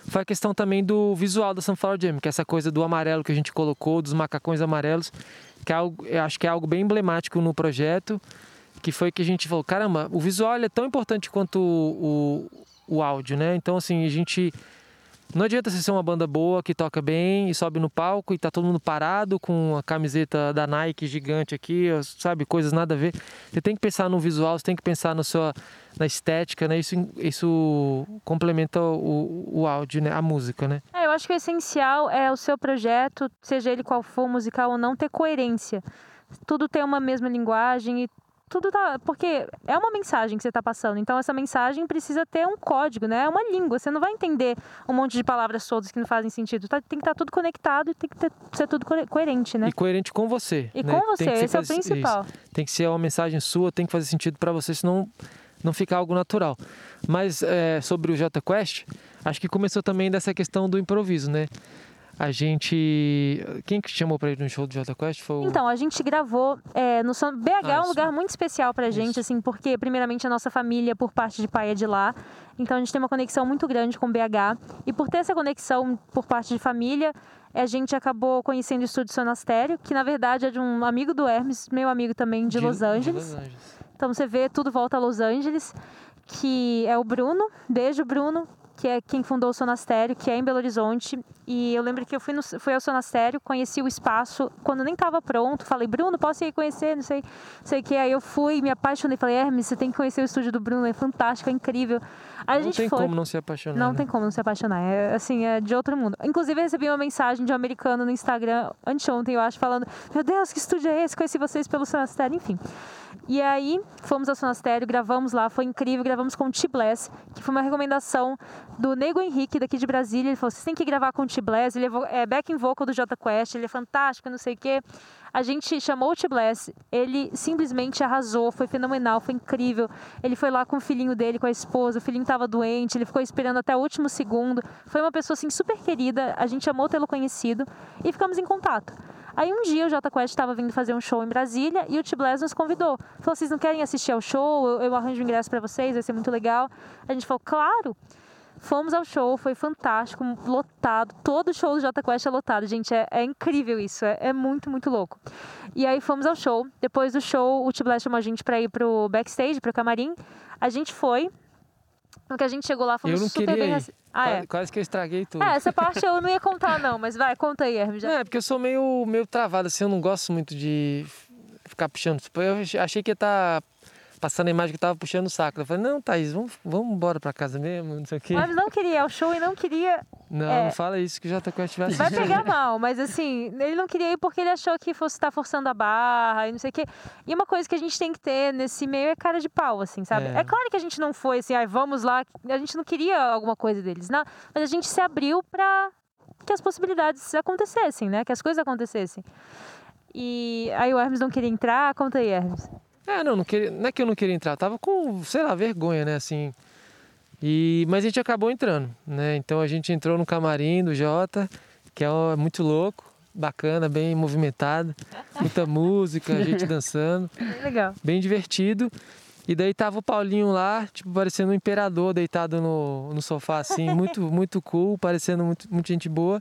C: foi a questão também do visual da Sunflower Jam, que é essa coisa do amarelo que a gente colocou, dos macacões amarelos, que é algo, acho que é algo bem emblemático no projeto, que foi que a gente falou, caramba, o visual é tão importante quanto o, o, o áudio, né? Então, assim, a gente Não adianta você ser uma banda boa que toca bem e sobe no palco e tá todo mundo parado com a camiseta da Nike gigante aqui, sabe? Coisas nada a ver. Você tem que pensar no visual, você tem que pensar na sua na estética, né? Isso, isso complementa o, o áudio, né? A música, né?
D: É, eu acho que o essencial é o seu projeto, seja ele qual for, musical ou não, ter coerência. Tudo tem uma mesma linguagem e tudo tá. Porque é uma mensagem que você está passando. Então, essa mensagem precisa ter um código, né? É uma língua. Você não vai entender um monte de palavras todas que não fazem sentido. Tá, tem que estar tá tudo conectado e tem que ter, ser tudo coerente, né?
C: E coerente com você.
D: E
C: né?
D: com você, esse é o principal.
C: Isso. Tem que ser uma mensagem sua, tem que fazer sentido para você, senão não fica algo natural. Mas é, sobre o J Quest, acho que começou também dessa questão do improviso, né? A gente. Quem que chamou pra ir no show do Jota Quest? Foi o...
D: Então, a gente gravou é, no São BH, ah, é um lugar muito especial pra gente, isso. assim, porque, primeiramente, a nossa família, por parte de pai, é de lá. Então, a gente tem uma conexão muito grande com BH. E por ter essa conexão por parte de família, a gente acabou conhecendo o estúdio Sonastério, que na verdade é de um amigo do Hermes, meu amigo também de, de, Los, Angeles. de Los Angeles. Então, você vê, tudo volta a Los Angeles que é o Bruno. Beijo, Bruno que é quem fundou o Sonastério, que é em Belo Horizonte. E eu lembro que eu fui, no, fui ao Sonastério, conheci o espaço quando nem estava pronto. Falei, Bruno, posso ir conhecer? Não sei, sei o que. Aí eu fui, me apaixonei. Falei, Hermes, você tem que conhecer o estúdio do Bruno, é fantástico, é incrível. Aí
C: não tem foi. como não se apaixonar.
D: Não
C: né?
D: tem como não se apaixonar. É assim, é de outro mundo. Inclusive, eu recebi uma mensagem de um americano no Instagram anteontem, eu acho, falando: Meu Deus, que estúdio é esse? Conheci vocês pelo Sonastério, enfim. E aí, fomos ao Sonastério, gravamos lá, foi incrível, gravamos com o T-Bless, que foi uma recomendação do Nego Henrique, daqui de Brasília. Ele falou: vocês têm que gravar com o T-Bless, ele é, é backing vocal do J Quest, ele é fantástico, não sei o quê. A gente chamou o T-Bless, ele simplesmente arrasou, foi fenomenal, foi incrível. Ele foi lá com o filhinho dele, com a esposa, o filhinho estava doente, ele ficou esperando até o último segundo. Foi uma pessoa assim super querida, a gente amou tê-lo conhecido e ficamos em contato. Aí um dia o Jota Quest estava vindo fazer um show em Brasília e o T-Bless nos convidou. Falou: vocês não querem assistir ao show? Eu, eu arranjo ingresso para vocês, vai ser muito legal. A gente falou: claro. Fomos ao show, foi fantástico, lotado. Todo show do Jota Quest é lotado, gente. É, é incrível isso, é, é, muito, muito louco. E aí fomos ao show. Depois do show, o T-Blast chamou a gente para ir pro backstage, pro camarim. A gente foi, no que a gente chegou lá, fomos
C: eu não
D: super
C: bem.
D: Ir. Ah,
C: é. Quase que eu estraguei tudo.
D: É, essa parte eu não ia contar, não, mas vai, conta aí, Hermes.
C: É, porque eu sou meio, meio travado, assim, eu não gosto muito de ficar puxando. Eu achei que ia estar tá passando a imagem que tava puxando o saco. Eu falei, não, Thaís, vamos, vamos embora pra casa mesmo, não sei o quê.
D: Mas não queria ir ao show e não queria.
C: Não,
D: é...
C: não fala isso que já tá com a
D: Vai pegar mal, mas assim, ele não queria ir porque ele achou que fosse estar tá forçando a barra e não sei o quê. E uma coisa que a gente tem que ter nesse meio é cara de pau, assim, sabe? É, é claro que a gente não foi assim, ai, vamos lá. A gente não queria alguma coisa deles, não. Mas a gente se abriu pra que as possibilidades acontecessem, né? Que as coisas acontecessem. E aí o Hermes não queria entrar, conta aí, Hermes.
C: É, não, não, queria, não é que eu não queria entrar, tava com, sei lá, vergonha, né, assim. E, mas a gente acabou entrando, né? Então a gente entrou no camarim do Jota, que é muito louco, bacana, bem movimentado, muita música, a gente dançando.
D: Legal.
C: Bem divertido. E daí tava o Paulinho lá, tipo, parecendo um imperador deitado no, no sofá, assim, muito, muito cool, parecendo muito, muito gente boa.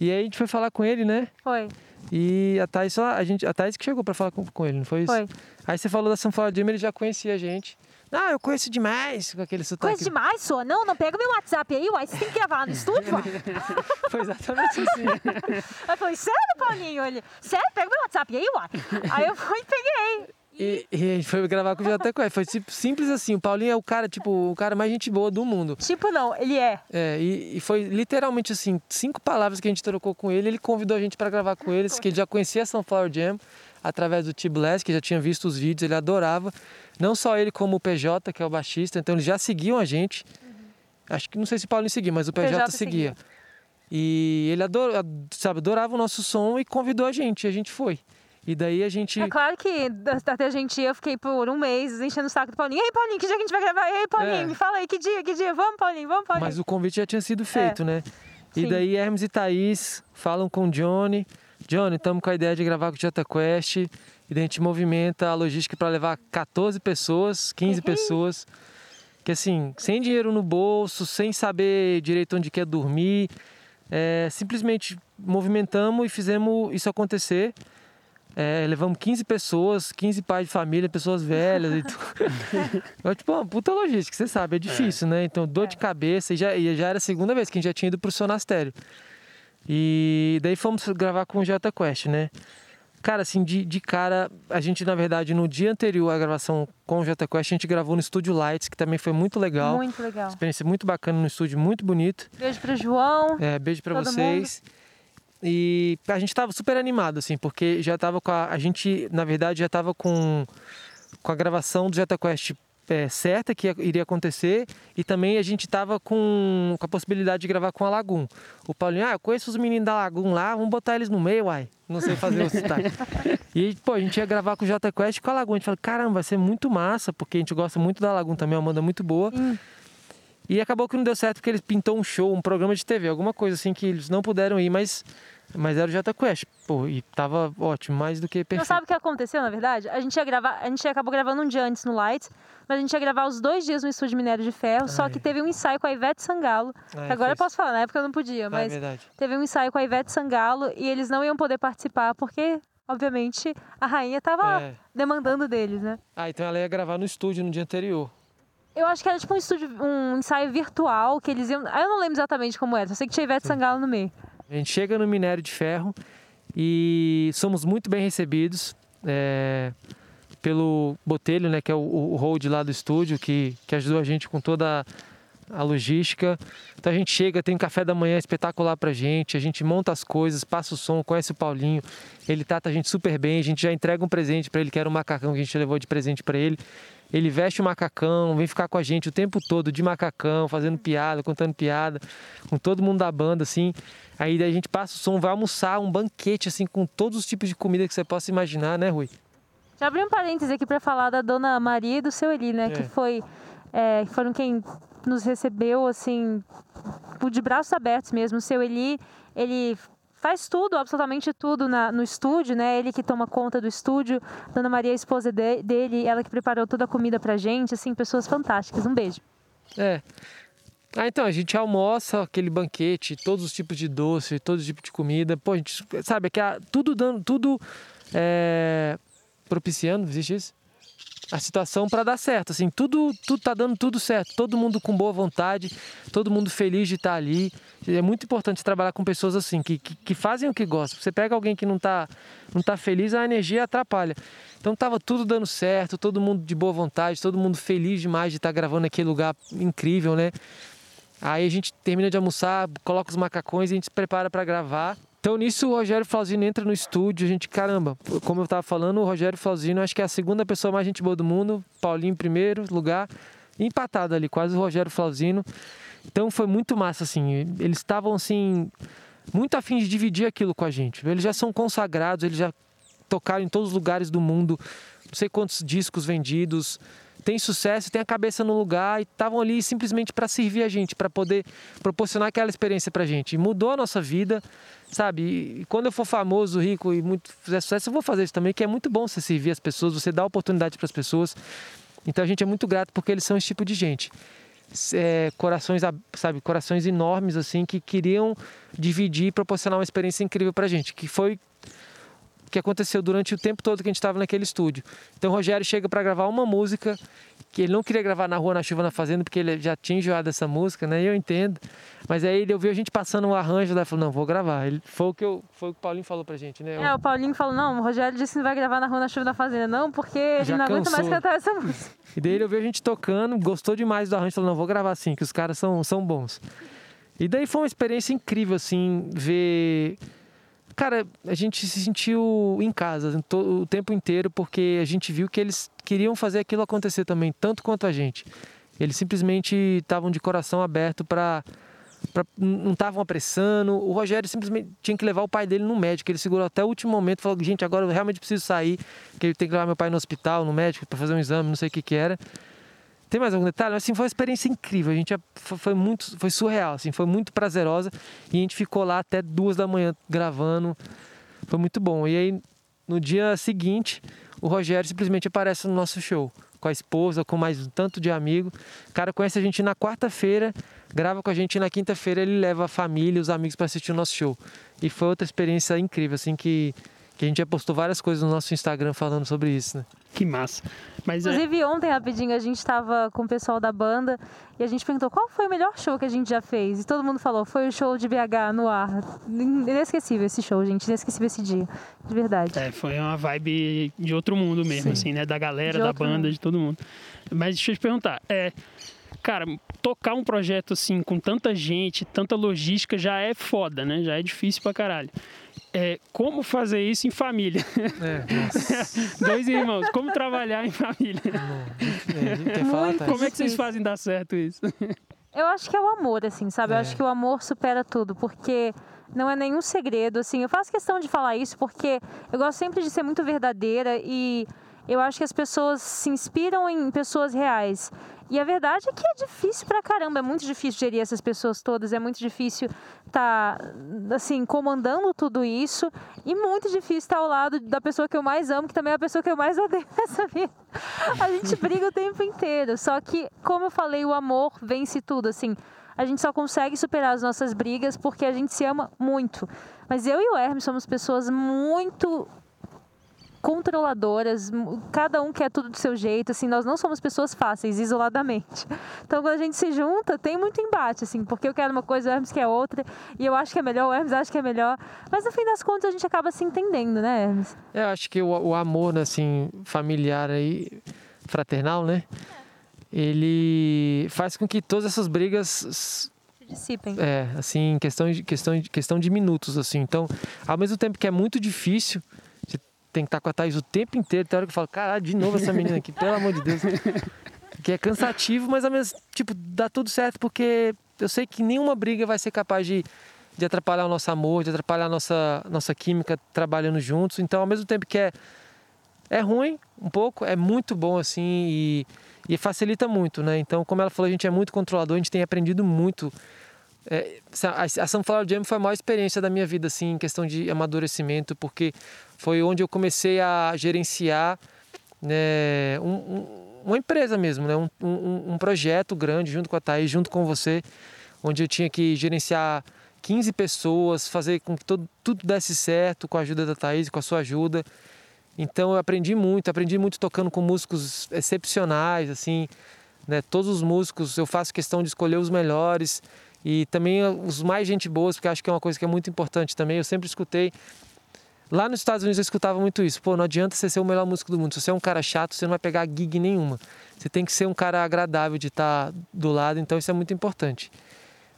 C: E aí a gente foi falar com ele, né?
D: Foi.
C: E a Thais, a, gente, a Thais que chegou para falar com, com ele, não foi isso?
D: Foi.
C: Aí você falou da Sunflower Jam, ele já conhecia a gente. Ah, eu conheço demais com aquele sotaque.
D: Conheço demais, só. Não, não pega meu WhatsApp aí, uai. Você tem que gravar no estúdio, uai.
C: Foi exatamente assim.
D: eu falei, sério, Paulinho? Ele, sério? Pega meu WhatsApp aí, uai. Aí eu fui e peguei.
C: E, e, a gente foi gravar com o JQ. Foi simples assim. O Paulinho é o cara, tipo, o cara mais gente boa do mundo.
D: Tipo, não, ele é.
C: É, e, e foi literalmente assim, cinco palavras que a gente trocou com ele. Ele convidou a gente para gravar com eles, que ele já conhecia a Sunflower Jam através do T-Blast, que já tinha visto os vídeos, ele adorava. Não só ele, como o PJ, que é o baixista, então eles já seguiam a gente. Uhum. Acho que não sei se o Paulinho seguia, mas o PJ, PJ seguia. seguia. E ele ador, sabe, adorava o nosso som e convidou a gente, e a gente foi. E daí a gente.
D: É claro que até a gente eu fiquei por um mês enchendo o saco do Paulinho. Ei, Paulinho, que dia que a gente vai gravar? Ei, Paulinho, é. me fala aí, que dia, que dia? Vamos, Paulinho, vamos, Paulinho.
C: Mas o convite já tinha sido feito, é. né? E Sim. daí Hermes e Thaís falam com o Johnny. Johnny, estamos com a ideia de gravar com o Jota Quest. E daí a gente movimenta a logística para levar 14 pessoas, 15 uhum. pessoas. Que assim, sem dinheiro no bolso, sem saber direito onde quer dormir. É, simplesmente movimentamos e fizemos isso acontecer. É, levamos 15 pessoas, 15 pais de família, pessoas velhas e tudo. é tipo uma puta logística, você sabe, é difícil, é. né? Então, dor de cabeça, e já, e já era a segunda vez que a gente já tinha ido pro Sonastério. E daí fomos gravar com o Jota Quest, né? Cara, assim, de, de cara, a gente, na verdade, no dia anterior à gravação com o Jota Quest, a gente gravou no Estúdio Lights, que também foi muito legal.
D: Muito legal.
C: Experiência muito bacana no estúdio, muito bonito.
D: Beijo pro João.
C: É, beijo para vocês. Mundo. E a gente tava super animado, assim, porque já tava com a. A gente, na verdade, já tava com, com a gravação do Jota Quest é, certa que iria acontecer e também a gente estava com, com a possibilidade de gravar com a Lagoon. O Paulinho, ah, eu conheço os meninos da Lagoon lá, vamos botar eles no meio, uai. Não sei fazer o sotaque. e, pô, a gente ia gravar com o J Quest e com a Lagoon. A gente falou, caramba, vai ser muito massa, porque a gente gosta muito da Lagoon também, é uma banda muito boa. Hum. E acabou que não deu certo porque eles pintou um show, um programa de TV, alguma coisa assim que eles não puderam ir, mas mas era o Jota Quest, pô, e tava ótimo, mais do que perfeito.
D: Não sabe o que aconteceu, na verdade? A gente ia gravar, a gente acabou gravando um dia antes no Lights, mas a gente ia gravar os dois dias no estúdio Minério de Ferro, Ai. só que teve um ensaio com a Ivete Sangalo. Ai, agora eu posso falar, na época eu não podia, ah, mas é teve um ensaio com a Ivete Sangalo e eles não iam poder participar porque, obviamente, a rainha tava é. demandando deles, né?
C: Ah, então ela ia gravar no estúdio no dia anterior.
D: Eu acho que era tipo um estúdio, um ensaio virtual que eles iam. Eu não lembro exatamente como era, só sei que tinha Ivete. Sangalo no meio.
C: A gente chega no minério de ferro e somos muito bem recebidos é, pelo Botelho, né, que é o, o hold lá do estúdio, que, que ajudou a gente com toda a logística. Então a gente chega, tem um café da manhã espetacular pra gente, a gente monta as coisas, passa o som, conhece o Paulinho, ele trata a gente super bem, a gente já entrega um presente para ele, que era um macacão que a gente levou de presente para ele. Ele veste o macacão, vem ficar com a gente o tempo todo de macacão, fazendo piada, contando piada, com todo mundo da banda, assim. Aí daí a gente passa o som, vai almoçar, um banquete, assim, com todos os tipos de comida que você possa imaginar, né, Rui?
D: Já abri um parêntese aqui para falar da dona Maria e do seu Eli, né? É. Que foi, é, foram quem nos recebeu, assim, de braços abertos mesmo. O seu Eli, ele faz tudo, absolutamente tudo na, no estúdio, né? Ele que toma conta do estúdio. Dona Maria, a esposa de, dele, ela que preparou toda a comida pra gente, assim, pessoas fantásticas. Um beijo.
C: É. Ah, então, a gente almoça aquele banquete, todos os tipos de doce, todos os tipos de comida. Pô, a gente sabe é que tudo dando, tudo é, propiciando, existe isso? A situação para dar certo. Assim, tudo, tudo tá dando tudo certo. Todo mundo com boa vontade, todo mundo feliz de estar tá ali. É muito importante trabalhar com pessoas assim, que, que, que, fazem o que gostam. Você pega alguém que não está não tá feliz, a energia atrapalha. Então tava tudo dando certo, todo mundo de boa vontade, todo mundo feliz demais de estar tá gravando aquele lugar incrível, né? Aí a gente termina de almoçar, coloca os macacões e a gente se prepara para gravar. Então nisso o Rogério Flauzino entra no estúdio, a gente, caramba, como eu estava falando, o Rogério Flauzino acho que é a segunda pessoa mais gente boa do mundo, Paulinho em primeiro lugar, empatado ali, quase o Rogério Flauzino. Então foi muito massa, assim, eles estavam assim, muito afim de dividir aquilo com a gente. Eles já são consagrados, eles já tocaram em todos os lugares do mundo, não sei quantos discos vendidos, tem sucesso, tem a cabeça no lugar e estavam ali simplesmente para servir a gente, para poder proporcionar aquela experiência para a gente. E mudou a nossa vida, sabe? E quando eu for famoso, rico e muito fizer sucesso, eu vou fazer isso também, que é muito bom você servir as pessoas, você dar oportunidade para as pessoas. Então a gente é muito grato porque eles são esse tipo de gente. É, corações, sabe, corações enormes assim que queriam dividir e proporcionar uma experiência incrível para a gente, que foi que aconteceu durante o tempo todo que a gente estava naquele estúdio. Então o Rogério chega para gravar uma música que ele não queria gravar na rua, na chuva, na fazenda, porque ele já tinha enjoado essa música, né? E eu entendo. Mas aí ele ouviu a gente passando um arranjo lá e falou, não, vou gravar. Ele, foi, o que eu, foi o que o Paulinho falou pra gente, né?
D: É, o Paulinho falou, não, o Rogério disse que não vai gravar na rua, na chuva, na fazenda, não, porque ele não aguenta mais cantar essa música.
C: E daí ele ouviu a gente tocando, gostou demais do arranjo, falou, não, vou gravar assim, que os caras são, são bons. E daí foi uma experiência incrível, assim, ver Cara, a gente se sentiu em casa o tempo inteiro porque a gente viu que eles queriam fazer aquilo acontecer também, tanto quanto a gente. Eles simplesmente estavam de coração aberto para Pra, não estavam apressando. O Rogério simplesmente tinha que levar o pai dele no médico. Ele segurou até o último momento, falou: gente, agora eu realmente preciso sair, que ele tem que levar meu pai no hospital, no médico, para fazer um exame, não sei o que que era. Tem mais algum detalhe? Assim, foi uma experiência incrível. A gente foi muito, foi surreal, assim, foi muito prazerosa e a gente ficou lá até duas da manhã gravando. Foi muito bom. E aí no dia seguinte, o Rogério simplesmente aparece no nosso show com a esposa, com mais um tanto de amigo. O cara conhece a gente na quarta-feira, grava com a gente e na quinta-feira ele leva a família, os amigos para assistir o nosso show. E foi outra experiência incrível, assim, que Que a gente já postou várias coisas no nosso Instagram falando sobre isso, né?
A: Que massa. Mas é...
D: Inclusive, ontem, rapidinho, a gente estava com o pessoal da banda e a gente perguntou qual foi o melhor show que a gente já fez. E todo mundo falou, foi o show de BH no ar. Inesquecível esse show, gente. Inesquecível esse dia. De verdade.
A: É, foi uma vibe de outro mundo mesmo, Sim. assim, né? Da galera, de da banda, mundo. de todo mundo. Mas deixa eu te perguntar, é, cara, tocar um projeto assim com tanta gente, tanta logística já é foda, né? Já é difícil pra caralho. É, como fazer isso em família? É, Dois irmãos, como trabalhar em família?
C: É, falar, tá?
A: Como é que vocês fazem dar certo isso?
D: Eu acho que é o amor, assim, sabe? Eu é. acho que o amor supera tudo, porque não é nenhum segredo, assim. Eu faço questão de falar isso porque eu gosto sempre de ser muito verdadeira e eu acho que as pessoas se inspiram em pessoas reais. E a verdade é que é difícil pra caramba, é muito difícil gerir essas pessoas todas, é muito difícil estar, tá, assim, comandando tudo isso e muito difícil estar ao lado da pessoa que eu mais amo, que também é a pessoa que eu mais odeio nessa vida. A gente briga o tempo inteiro, só que, como eu falei, o amor vence tudo, assim. A gente só consegue superar as nossas brigas porque a gente se ama muito. Mas eu e o Hermes somos pessoas muito controladoras, cada um quer tudo do seu jeito, assim, nós não somos pessoas fáceis, isoladamente. Então, quando a gente se junta, tem muito embate, assim, porque eu quero uma coisa, o Hermes quer outra, e eu acho que é melhor, o Hermes acha que é melhor, mas no fim das contas a gente acaba se entendendo, né, Hermes?
C: Eu acho que o, o amor, assim, familiar aí, fraternal, né, ele faz com que todas essas brigas
D: dissipem.
C: É, assim, questão de, questão, de, questão de minutos, assim. Então, ao mesmo tempo que é muito difícil, tem que estar com a Thaís o tempo inteiro. Tem hora que eu falo, caralho, de novo essa menina aqui, pelo amor de Deus. Que é cansativo, mas ao mesmo tipo, dá tudo certo porque eu sei que nenhuma briga vai ser capaz de, de atrapalhar o nosso amor, de atrapalhar a nossa, nossa química trabalhando juntos. Então, ao mesmo tempo que é, é ruim um pouco, é muito bom assim e, e facilita muito, né? Então, como ela falou, a gente é muito controlador, a gente tem aprendido muito. É, a Sunflower Jam foi a maior experiência da minha vida, assim, em questão de amadurecimento, porque foi onde eu comecei a gerenciar né, um, um, uma empresa mesmo, né, um, um, um, projeto grande junto com a Thaís, junto com você, onde eu tinha que gerenciar 15 pessoas, fazer com que todo, tudo desse certo com a ajuda da Thaís, com a sua ajuda. Então eu aprendi muito, aprendi muito tocando com músicos excepcionais, assim, né, todos os músicos, eu faço questão de escolher os melhores e também os mais gente boas, porque acho que é uma coisa que é muito importante também. Eu sempre escutei Lá nos Estados Unidos eu escutava muito isso. Pô, não adianta você ser o melhor músico do mundo. Se você é um cara chato, você não vai pegar gig nenhuma. Você tem que ser um cara agradável de estar do lado, então isso é muito importante.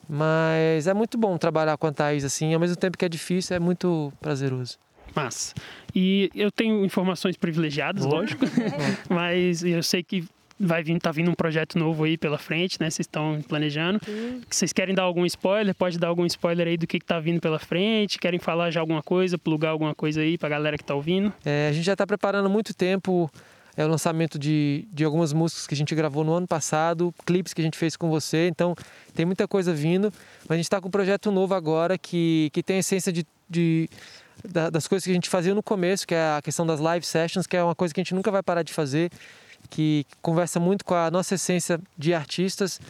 C: Mas é muito bom trabalhar com a Thaís assim, ao mesmo tempo que é difícil, é muito prazeroso.
A: Massa. E eu tenho informações privilegiadas, lógico, mas eu sei que vai vir, tá vindo um projeto novo aí pela frente, né? Vocês estão planejando. Sim. Vocês querem dar algum spoiler? Pode dar algum spoiler aí do que, que tá vindo pela frente? Querem falar já alguma coisa, plugar alguma coisa aí pra galera que tá ouvindo?
C: É, a gente já tá preparando há muito tempo é o lançamento de, de algumas músicas que a gente gravou no ano passado, clipes que a gente fez com você, então tem muita coisa vindo, mas a gente está com um projeto novo agora que, que tem a essência de, de das coisas que a gente fazia no começo, que é a questão das live sessions, que é uma coisa que a gente nunca vai parar de fazer que conversa muito com a nossa essência de artistas,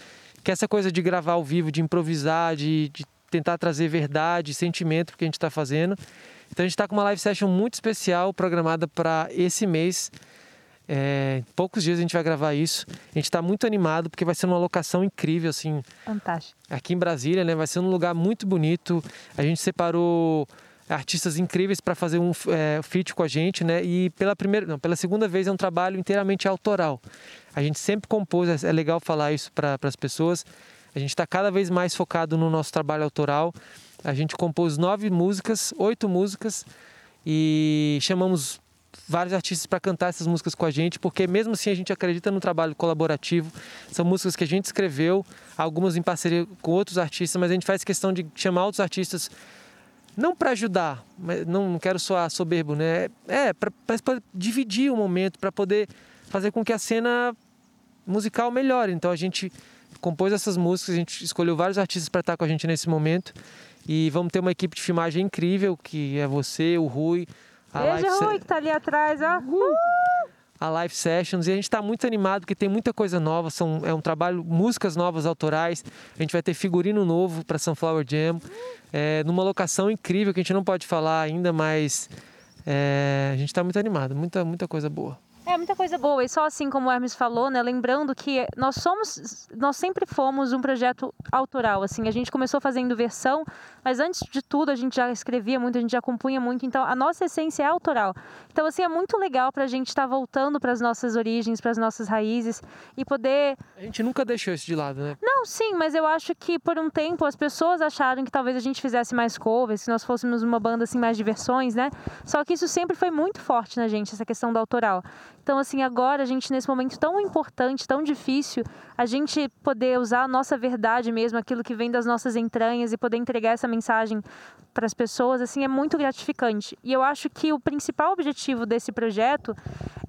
C: que é essa coisa de gravar ao vivo, de improvisar, de, de tentar trazer verdade, sentimento que a gente está fazendo. Então a gente está com uma live session muito especial programada para esse mês. É, em poucos dias a gente vai gravar isso. A gente está muito animado porque vai ser uma locação incrível, assim.
D: Fantástico.
C: Aqui em Brasília, né? Vai ser um lugar muito bonito. A gente separou artistas incríveis para fazer um é, feat com a gente, né? E pela primeira, não, pela segunda vez é um trabalho inteiramente autoral. A gente sempre compôs, é legal falar isso para as pessoas. A gente está cada vez mais focado no nosso trabalho autoral. A gente compôs nove músicas, oito músicas e chamamos vários artistas para cantar essas músicas com a gente, porque mesmo assim a gente acredita no trabalho colaborativo. São músicas que a gente escreveu, algumas em parceria com outros artistas, mas a gente faz questão de chamar outros artistas não para ajudar, mas não, não quero soar soberbo, né? É, para dividir o momento, para poder fazer com que a cena musical melhore. Então a gente compôs essas músicas, a gente escolheu vários artistas para estar com a gente nesse momento. E vamos ter uma equipe de filmagem incrível, que é você, o Rui.
D: A Beijo, Live Rui, que tá ali atrás, ó. Uh!
C: A Live Sessions. E a gente está muito animado, porque tem muita coisa nova. São, é um trabalho, músicas novas autorais. A gente vai ter figurino novo para Sunflower Jam. É, numa locação incrível que a gente não pode falar ainda, mas É, a gente está muito animado, muita, muita coisa boa.
D: É muita coisa boa. E só assim como o Hermes falou, né? Lembrando que nós somos, nós sempre fomos um projeto autoral. Assim, a gente começou fazendo versão, mas antes de tudo a gente já escrevia muito, a gente já compunha muito. Então a nossa essência é autoral. Então assim é muito legal para a gente estar tá voltando para as nossas origens, para as nossas raízes e poder.
C: A gente nunca deixou isso de lado, né?
D: Não, sim, mas eu acho que por um tempo as pessoas acharam que talvez a gente fizesse mais covers, se nós fôssemos uma banda assim mais de versões, né? Só que isso sempre foi muito forte na gente essa questão do autoral. Então, assim, agora a gente, nesse momento tão importante, tão difícil, a gente poder usar a nossa verdade mesmo, aquilo que vem das nossas entranhas e poder entregar essa mensagem para as pessoas, assim, é muito gratificante. E eu acho que o principal objetivo desse projeto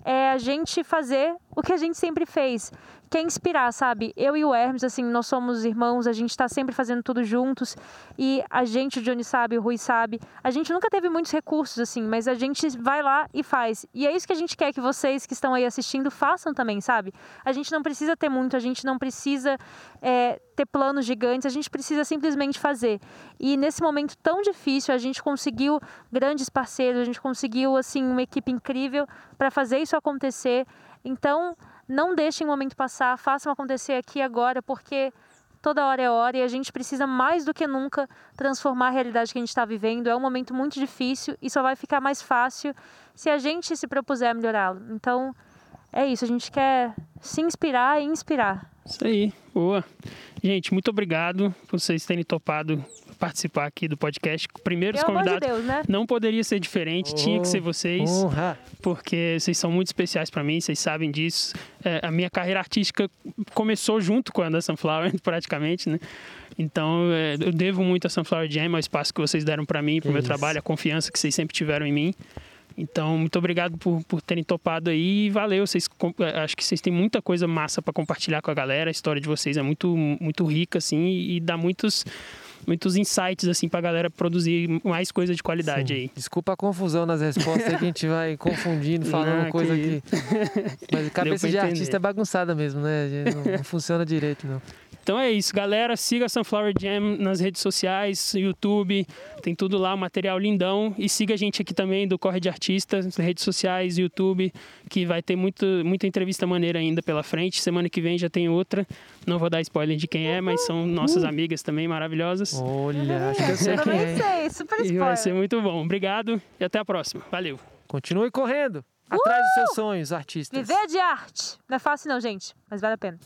D: é a gente fazer o que a gente sempre fez, que é inspirar, sabe? Eu e o Hermes, assim, nós somos irmãos, a gente está sempre fazendo tudo juntos e a gente, o Johnny sabe, o Rui sabe, a gente nunca teve muitos recursos, assim, mas a gente vai lá e faz. E é isso que a gente quer que vocês que estão aí assistindo façam também, sabe? A gente não precisa ter muito, a gente não precisa é, ter planos gigantes, a gente precisa simplesmente fazer. E nesse momento tão difícil, a gente conseguiu grandes parceiros, a gente conseguiu, assim, uma equipe incrível para fazer isso acontecer. Então, não deixem o momento passar, façam acontecer aqui agora, porque toda hora é hora e a gente precisa mais do que nunca transformar a realidade que a gente está vivendo. É um momento muito difícil e só vai ficar mais fácil se a gente se propuser a melhorá-lo. Então, é isso, a gente quer se inspirar e inspirar.
A: Isso aí, boa. Gente, muito obrigado por vocês terem topado participar aqui do podcast. Primeiros
D: Pelo
A: convidados.
D: De Deus, né?
A: Não poderia ser diferente, oh, tinha que ser vocês.
C: Honra.
A: Porque vocês são muito especiais para mim, vocês sabem disso. É, a minha carreira artística começou junto com a da Sunflower, praticamente, né? Então, é, eu devo muito a Sunflower Jam, ao espaço que vocês deram para mim, para o meu trabalho, a confiança que vocês sempre tiveram em mim. Então, muito obrigado por, por terem topado aí. Valeu, vocês, é, acho que vocês têm muita coisa massa para compartilhar com a galera. A história de vocês é muito, muito rica, assim, e dá muitos muitos insights assim para a galera produzir mais coisa de qualidade Sim. aí.
C: Desculpa a confusão nas respostas que a gente vai confundindo, falando não, coisa que... que... Mas a cabeça de artista é bagunçada mesmo, né? Não, não funciona direito, não.
A: Então é isso, galera. Siga a Sunflower Jam nas redes sociais, YouTube, tem tudo lá, material lindão. E siga a gente aqui também do Corre de Artistas, redes sociais, YouTube, que vai ter muito, muita entrevista maneira ainda pela frente. Semana que vem já tem outra. Não vou dar spoiler de quem é, mas são nossas amigas também maravilhosas.
C: Olha, acho que eu sei quem é.
D: Sei, super spoiler.
A: E vai ser muito bom. Obrigado e até a próxima. Valeu.
C: Continue correndo. Atrás uh! dos seus sonhos, artistas.
D: Viver de arte. Não é fácil não, gente, mas vale a pena.